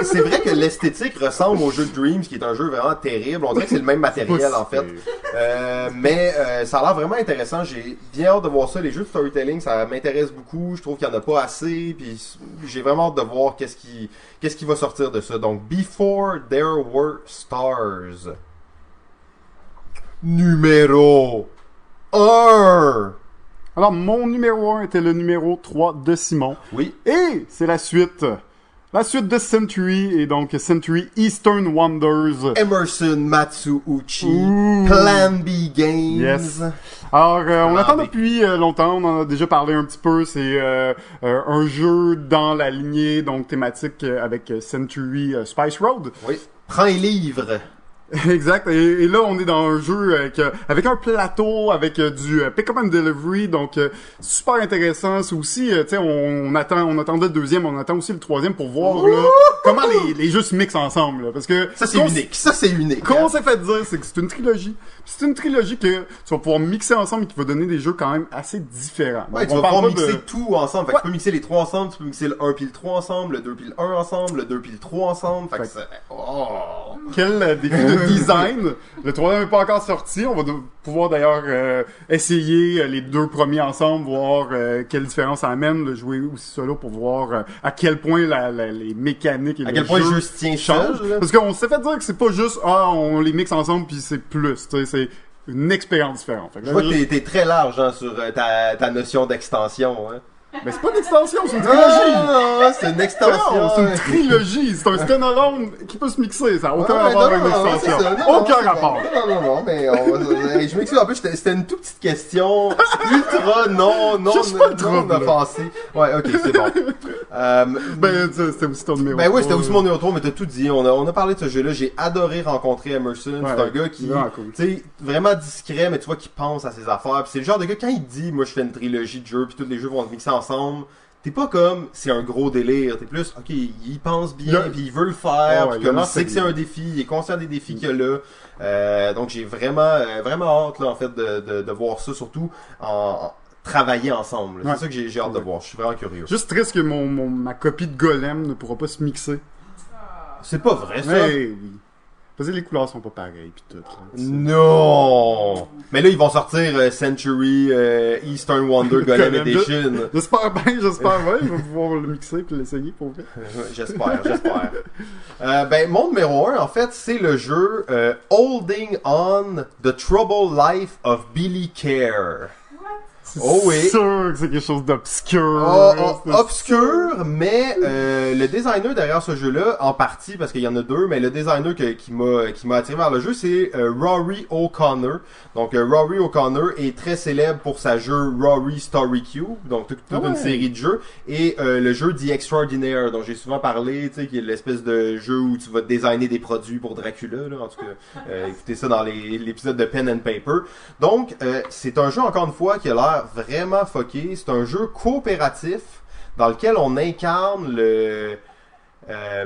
S1: C'est- vrai que l'esthétique ressemble au jeu de Dreams, qui est un jeu vraiment terrible. On dirait que c'est le même matériel, en fait. Euh, mais euh, ça a l'air vraiment intéressant. J'ai bien hâte de voir ça. Les jeux de storytelling, ça m'intéresse beaucoup. Je trouve qu'il y en a pas assez. Puis j'ai vraiment hâte de voir qu'est-ce qui, qu'est-ce qui va sortir de ça. Donc, Before There Were Stars. Numéro 1.
S2: Alors, mon numéro 1 était le numéro 3 de Simon.
S1: Oui.
S2: Et c'est la suite. La suite de Century, et donc Century Eastern Wonders.
S1: Emerson Matsuuchi.
S2: Ouh.
S1: Plan B Games.
S2: Yes. Alors, euh, on attend depuis euh, longtemps, on en a déjà parlé un petit peu, c'est euh, euh, un jeu dans la lignée, donc thématique avec Century euh, Spice Road.
S1: Oui. Prends les livres.
S2: exact, et, et là on est dans un jeu avec, euh, avec un plateau, avec euh, du euh, pick-up and delivery, donc super intéressant. C'est aussi, tu sais, on, on attend, on attendait le deuxième, on attend aussi le troisième pour voir là, comment les, les jeux se mixent ensemble, là, parce que
S1: Ça, c'est unique. Ça, c'est unique.
S2: Qu'on
S1: hein.
S2: s'est fait dire, c'est que c'est une trilogie. C'est une trilogie que tu vas pouvoir mixer ensemble et qui va donner des jeux quand même assez différents.
S1: Ouais,
S2: Donc,
S1: tu
S2: on
S1: vas pouvoir
S2: de-
S1: mixer tout ensemble. Fait que tu peux mixer les trois ensemble, tu peux mixer le 1 puis le 3 ensemble, le 2 puis le 1 ensemble, le 2 puis le 3 ensemble. Fait que
S2: Fait
S1: c'est... Oh!
S2: Quel défi de design. Le troisième n'est pas encore sorti. On va pouvoir d'ailleurs euh, essayer euh, les deux premiers ensemble, voir euh, quelle différence ça amène, le jouer aussi solo pour voir euh, à quel point la, la- les mécaniques et
S1: À
S2: le
S1: quel point
S2: jeu
S1: se tient là.
S2: Parce qu'on s'est fait dire que c'est pas juste ah on les mixe ensemble puis c'est plus. C'est une expérience différente. Fait que
S1: Je vois que t'es, t'es très large hein, sur euh, ta, ta notion d'extension. Hein.
S2: Mais c'est pas une extension, c'est une trilogie.
S1: Ah, c'est une extension.
S2: Non, c'est une trilogie, c'est un standalone qui peut se mixer, ça n'a aucun
S1: Ouais,
S2: rapport
S1: non,
S2: avec une extension. aucun rapport.
S1: Non, non, non, mais on va- hey, je m'excuse. En plus, c'était une toute petite question ultra non, non, non offensée. Ouais, ok, c'est bon. Euh,
S2: Ben, c'était aussi ton numéro.
S1: Ben oui, c'était aussi mon numéro 3, mais t'as tout dit. On a, on a parlé de ce jeu-là. J'ai adoré rencontrer Emerson. C'est un gars qui, tu sais, vraiment discret, mais tu vois qu'il pense à ses affaires. C'est le genre de gars, quand il dit, moi je fais une trilogie de jeux, puis tous les jeux vont se mixer ensemble, t'es pas comme, c'est un gros délire. T'es plus, ok, il pense bien, puis il veut le faire,
S2: Ouais,
S1: puis comme il sait que c'est un défi, il est conscient des défis qu'il y a là. Euh, donc j'ai vraiment, euh, vraiment hâte, là, en fait, de, de, de voir ça, surtout en, en- travailler ensemble.
S2: Ouais.
S1: C'est ça que j'ai hâte de voir. Je suis vraiment curieux.
S2: Juste triste que mon, mon, ma copie de Golem ne pourra pas se mixer.
S1: C'est pas vrai, ça.
S2: Oui. Parce que les couleurs sont pas pareilles, pis tout. là.
S1: Non! Mais là, ils vont sortir euh, Century euh, Eastern Wonder Golem. Edition.
S2: J'espère bien, j'espère bien, je vais pouvoir le mixer puis l'essayer pour vrai.
S1: J'espère, j'espère. Euh, ben, mon numéro 1, en fait, c'est le jeu euh, Holding On The Troubled Life of Billy Care.
S2: C'est
S1: Oh oui.
S2: sûr que c'est quelque chose d'obscur.
S1: Oh, oh,
S2: C'est-
S1: obscur, mais euh, le designer derrière ce jeu-là, en partie, parce qu'il y en a deux, mais le designer que- qui m'a qui m'a attiré vers le jeu, c'est euh, Rory O'Connor. Donc euh, Rory O'Connor est très célèbre pour sa jeu Rory Story Cube, donc toute, toute
S2: Ah
S1: une série de jeux, et euh, le jeu The Extraordinaire, dont j'ai souvent parlé, tu sais, qui est l'espèce de jeu où tu vas designer des produits pour Dracula, là, en tout cas, euh, écoutez ça dans les- l'épisode de Pen and Paper. Donc, euh, c'est un jeu, encore une fois, qui a l'air vraiment fucké. C'est un jeu coopératif dans lequel on incarne le... euh,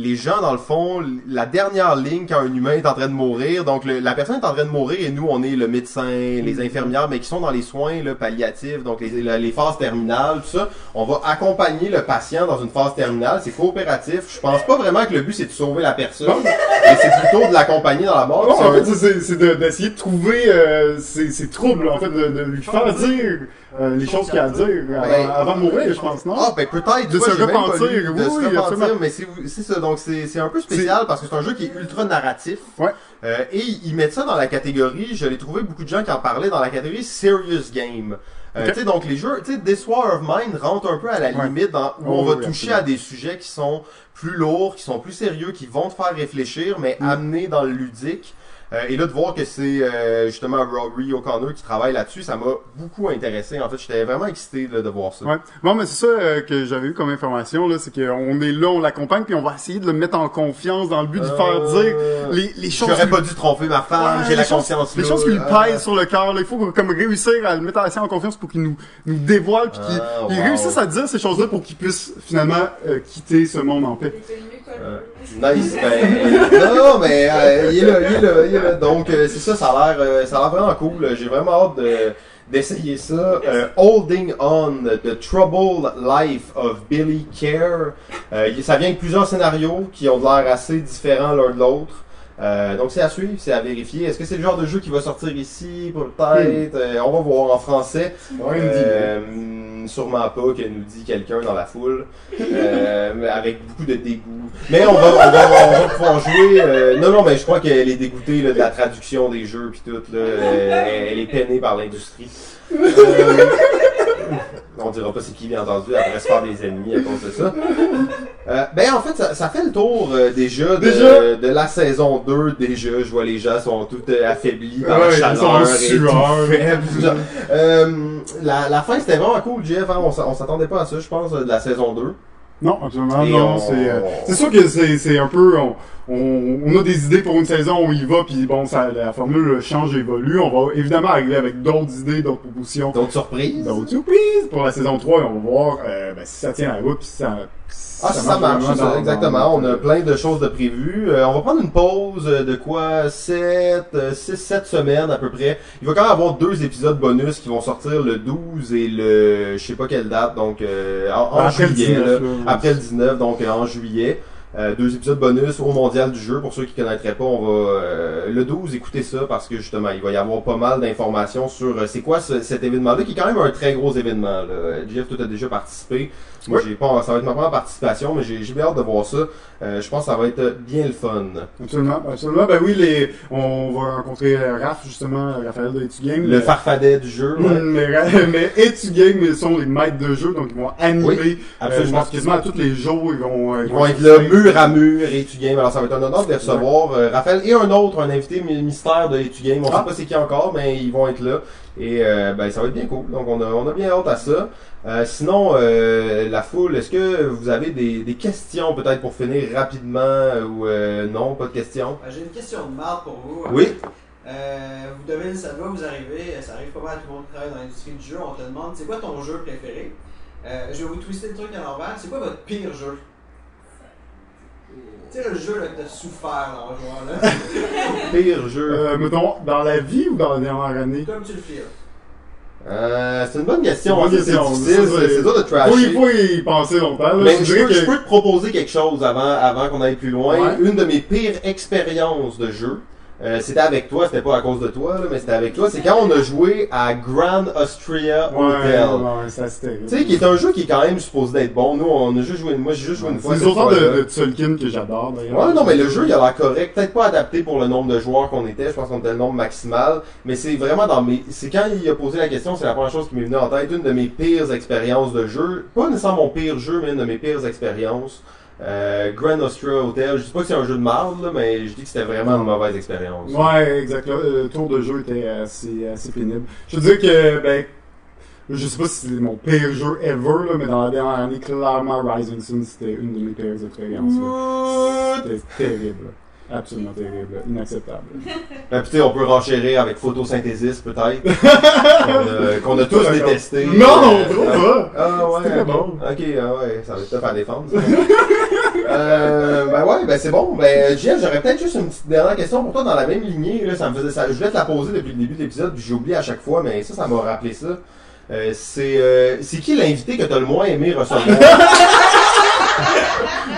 S1: les gens, dans le fond, la dernière ligne quand un humain est en train de mourir, donc le- la personne est en train de mourir et nous, on est le médecin, les infirmières, mais qui sont dans les soins là, palliatifs, donc les, les phases terminales, tout ça. On va accompagner le patient dans une phase terminale, c'est coopératif. Je pense pas vraiment que le but, c'est de sauver la personne, mais c'est plutôt de l'accompagner dans la mort.
S2: Non,
S1: C'est
S2: en fait, c'est- c'est de- d'essayer de trouver euh, ses, ses troubles, en fait, de, de lui faire dire euh, les choses qu'il a à dire avant,
S1: Ben,
S2: avant de mourir, je pense, non?
S1: Ah, ben peut-être.
S2: De se repentir,
S1: de
S2: oui,
S1: se repentir,
S2: absolument.
S1: mais c'est c'est ça. Donc c'est c'est un peu spécial parce que c'est un jeu qui est ultra narratif.
S2: Ouais.
S1: Euh, et ils mettent ça dans la catégorie, je l'ai trouvé beaucoup de gens qui en parlaient dans la catégorie serious game. Euh,
S2: Ok.
S1: tu sais, donc les jeux, tu sais, This War of Mine rentre un peu à la
S2: Ouais.
S1: limite dans, où
S2: Oh,
S1: on va
S2: oui,
S1: toucher
S2: absolument.
S1: à des sujets qui sont plus lourds, qui sont plus sérieux, qui vont te faire réfléchir, mais
S2: Mm.
S1: amenés dans le ludique. Euh, et là, de voir que c'est euh, justement Rory O'Connor qui travaille là-dessus, ça m'a beaucoup intéressé. En fait, j'étais vraiment excité là, de voir ça.
S2: Ouais. Bon, mais c'est ça euh, que j'avais eu comme information, là, c'est qu'on est là, on l'accompagne, puis on va essayer de le mettre en confiance dans le but de lui faire
S1: Euh,
S2: dire les, les choses
S1: J'aurais pas dû tromper ma femme,
S2: Ouais,
S1: j'ai
S2: les
S1: la
S2: choses- Les
S1: là.
S2: choses qui lui
S1: Ah.
S2: pèsent sur le cœur, là, il faut comme réussir à le mettre assez en confiance pour qu'il nous, nous dévoile, puis qu'il
S1: Ah, wow.
S2: réussisse à dire ces choses-là pour qu'il puisse finalement euh, quitter ce monde en paix.
S1: Euh, Nice, ben, non, non, mais euh, il est là, il est là, il est là. Donc, euh, c'est ça, ça a l'air, euh, ça a l'air vraiment cool. J'ai vraiment hâte de, d'essayer ça. Euh, Holding On, The Troubled Life of Billy Care. Euh, ça vient avec plusieurs scénarios qui ont l'air assez différents l'un de l'autre. Euh, donc c'est à suivre, c'est à vérifier. Est-ce que c'est le genre de jeu qui va sortir ici, peut-être Euh, On va voir en français. Euh, sûrement pas que nous dit quelqu'un dans la foule, euh, avec beaucoup de dégoût. Mais on va, on va, on va pouvoir jouer. euh, non, non, mais je crois qu'elle est dégoûtée là, de la traduction des jeux puis tout. Là, Euh, elle est peinée par l'industrie. On dira pas c'est qui, bien entendu, pourrait se faire des ennemis à cause de ça. Euh, ben en fait, ça, ça fait le tour euh, déjà, de,
S2: Déjà?
S1: de la saison 2 déjà. Je vois les gens sont tous euh, affaiblis par
S2: Ouais,
S1: la chaleur et tout tout la, la fin c'était vraiment cool, Jeff. hein. On s'attendait pas à ça, je pense, de la saison 2.
S2: Non, absolument
S1: Et
S2: non.
S1: on-
S2: C'est sûr que c'est c'est un peu on, on, on a des idées pour une saison où il va puis bon ça la formule change et évolue. On va évidemment arriver avec d'autres idées, d'autres propositions.
S1: D'autres surprises.
S2: D'autres surprises pour la saison 3 et on va voir euh, ben, si ça tient la route puis si ça si
S1: Ah, si ça marche, ça,
S2: dans-
S1: exactement.
S2: dans-
S1: On a plein de choses de prévues. Euh, on va prendre une pause de quoi? 7, 6, 7 semaines à peu près. Il va quand même avoir deux épisodes bonus qui vont sortir le 12 et le je sais pas quelle date, donc euh, en, en
S2: Après le
S1: juillet.
S2: 19,
S1: là. Après le 19, donc en juillet. Euh, deux épisodes bonus au mondial du jeu. Pour ceux qui connaîtraient pas, on va euh, le 12 écouter ça parce que justement, il va y avoir pas mal d'informations sur euh, c'est quoi ce- cet événement-là, qui est quand même un très gros événement. Là. Euh, Jeff, toi, t'as déjà participé. Moi, j'ai pas, ça va être ma première participation, mais j'ai j'ai bien hâte de voir ça. Euh, je pense que ça va être bien le fun.
S2: Absolument, absolument. Ben oui, les, on va rencontrer euh, Raph, justement, Raphaël de Etu Game.
S1: Le farfadet du jeu. ouais.
S2: Mm, Mais, mais Etu Game, ils sont les maîtres de jeu, donc ils vont animer.
S1: Oui,
S2: euh,
S1: absolument.
S2: quasiment tous les jours, ils vont, euh,
S1: Ils vont être là, mur à mur, et Etu Game. Alors, ça va être un honneur de les recevoir. Euh, Raphaël et un autre, un invité mystère de Etu Game. On
S2: Ah.
S1: sait pas c'est qui encore, mais ils vont être là. Et euh, ben, ça va être bien cool. Donc, on a, on a bien hâte à ça. Euh, sinon, euh, la foule, est-ce que vous avez des, des questions peut-être pour finir rapidement ou euh, non, pas de questions?
S4: Euh, J'ai une question de marde pour vous.
S1: Oui.
S4: Euh, vous devez, ça doit vous arriver, ça arrive pas mal à tout le monde qui travaille dans l'industrie du jeu. On te demande c'est quoi ton jeu préféré? Euh, je vais vous twister le truc à l'envers. C'est quoi votre pire jeu? Tu sais, le jeu là, que t'as souffert en jouant là.
S1: Pire jeu.
S2: Euh, mettons, dans la vie ou dans la dernière année?
S4: Comme tu le fais.
S1: Euh, c'est une bonne question.
S2: C'est question.
S1: difficile,
S2: Ça,
S1: c'est dur de
S2: Faut,
S1: trasher.
S2: il faut y penser longtemps, là.
S1: Mais
S2: je
S1: peux,
S2: que...
S1: je peux te proposer quelque chose avant, avant qu'on aille plus loin.
S2: Ouais.
S1: Une de mes pires expériences de jeu, euh, c'était avec toi, c'était pas à cause de toi, là, mais c'était avec toi. C'est quand on a joué à Grand Austria
S2: Ouais,
S1: Hotel.
S2: ouais.
S1: Tu sais, qui est un jeu qui est quand même supposé d'être bon. Nous, on a juste joué, moi j'ai juste joué une fois.
S2: C'est autant de, de que j'adore, d'ailleurs.
S1: Ouais, non, mais le jeu, il a l'air correct. Peut-être pas adapté pour le nombre de joueurs qu'on était. Je pense qu'on était le nombre maximal. Mais c'est vraiment dans mes. C'est quand il a posé la question, c'est la première chose qui m'est venue en tête. Une de mes pires expériences de jeu. Pas nécessairement mon pire jeu, mais une de mes pires expériences. Euh, Grand Austria Hotel. Je dis pas que c'est un jeu de marde, mais je dis que c'était vraiment une mauvaise expérience.
S2: Ouais, exact. Le, le tour de jeu était assez, assez pénible. Je te dis que, ben, je sais pas si c'est mon pire jeu ever, là, mais dans la dernière année, clairement, Rising Sun, c'était une de mes pires expériences. C'était terrible. Absolument terrible. Inacceptable.
S1: Ben, puis, on peut renchérir avec photosynthèse peut-être. qu'on a, qu'on a tous détesté.
S2: Non,
S1: Euh,
S2: trop pas.
S1: Ah ouais,
S2: C'était
S1: ok.
S2: bon.
S1: Ok, ah ouais, ça va être tough à défendre. ça. Euh, ben ouais, ben c'est bon. Ben, Jeff, j'aurais peut-être juste une petite dernière question pour toi dans la même lignée. Là, ça me faisait ça. Je voulais te la poser depuis le début de l'épisode, puis j'ai oublié à chaque fois, mais ça, ça m'a rappelé ça. Euh, c'est euh, c'est qui l'invité que t'as le moins aimé recevoir?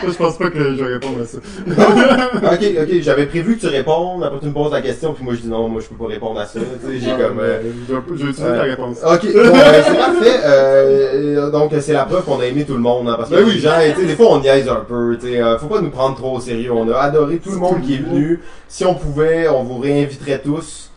S2: Je pense pas que je vais répondre à ça.
S1: ok, ok, j'avais prévu que tu répondes, après tu me poses la question, puis moi je dis non, moi je peux pas répondre à ça. Tu sais, j'ai comme. euh,
S2: Je vais utiliser ta réponse.
S1: Ok, bon, ben, c'est parfait. Euh, donc, c'est la preuve qu'on a aimé tout le monde. hein, parce que
S2: Ben oui.
S1: les gens, tu sais, des fois, on niaise un peu. tu sais, euh, faut pas nous prendre trop au sérieux. On a adoré tout le monde qui est venu. Si on pouvait, on vous réinviterait tous.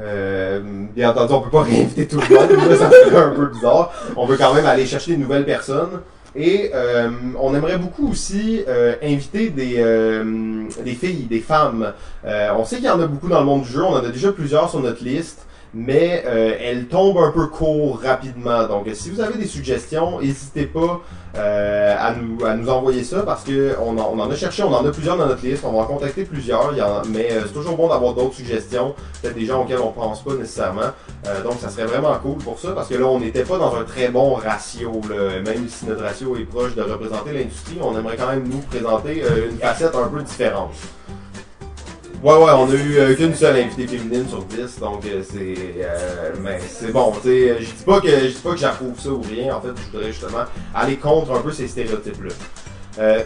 S1: Euh, bien entendu, on peut pas réinviter tout le monde. ça serait un peu bizarre. On veut quand même aller chercher de nouvelles personnes. Et euh, on aimerait beaucoup aussi euh, inviter des, euh, des filles, des femmes. Euh, on sait qu'il y en a beaucoup dans le monde du jeu. On en a déjà plusieurs sur notre liste mais euh, elle tombe un peu court rapidement. Donc, si vous avez des suggestions, n'hésitez pas euh, à, nous, à nous envoyer ça parce que on en, on en a cherché, on en a plusieurs dans notre liste, on va en contacter plusieurs, il y en- mais euh, c'est toujours bon d'avoir d'autres suggestions, peut-être des gens auxquels on pense pas nécessairement. Euh, donc, ça serait vraiment cool pour ça parce que là, on n'était pas dans un très bon ratio, là. même si notre ratio est proche de représenter l'industrie, on aimerait quand même nous présenter euh, une facette un peu différente. Ouais, ouais, on a eu euh, qu'une seule invitée féminine sur 10, donc euh, c'est. euh, mais c'est bon, tu sais. Je dis pas que je dis pas que j'approuve ça ou rien. En fait, je voudrais justement aller contre un peu ces stéréotypes-là.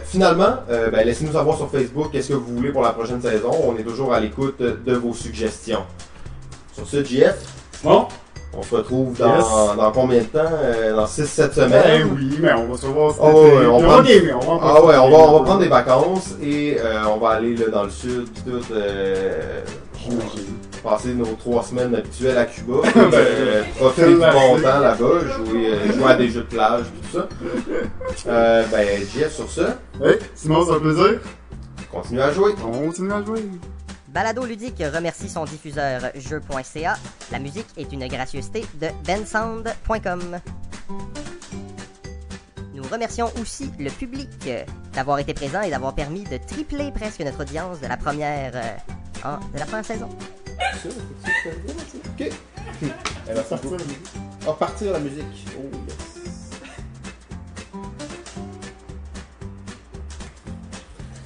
S1: Finalement, ben, laissez-nous savoir sur Facebook qu'est-ce que vous voulez pour la prochaine saison. On est toujours à l'écoute de vos suggestions. Sur ce, JF,
S6: Bon,
S1: on se retrouve dans,
S2: Yes.
S1: dans combien de temps? Euh, Dans 6-7
S2: Ben
S1: semaines?
S2: oui, mais on va se revoir
S1: Oh, ouais, on prend-
S2: on va en
S1: Ah ouais, on va, on va prendre des vacances et euh, on va aller là, dans le sud tout. Euh, passer nos trois semaines habituelles à Cuba. euh, profiter du bon temps là-bas, jouer, euh, jouer à des jeux de plage et tout ça. Euh, ben, Jeff, sur ça,
S2: Hey, Simon, c'est un plaisir.
S1: continue à jouer.
S2: On continue à jouer.
S8: Balado Ludique remercie son diffuseur jeu.ca. La musique est une gracieuseté de bensound.com. Nous remercions aussi le public d'avoir été présent et d'avoir permis de tripler presque notre audience de la première, euh, de la première saison.
S1: Ok. Elle va partir la musique. Oh yes.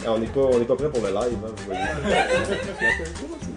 S1: On n'est pas, on pas prêt pour le live, hein, vous voyez.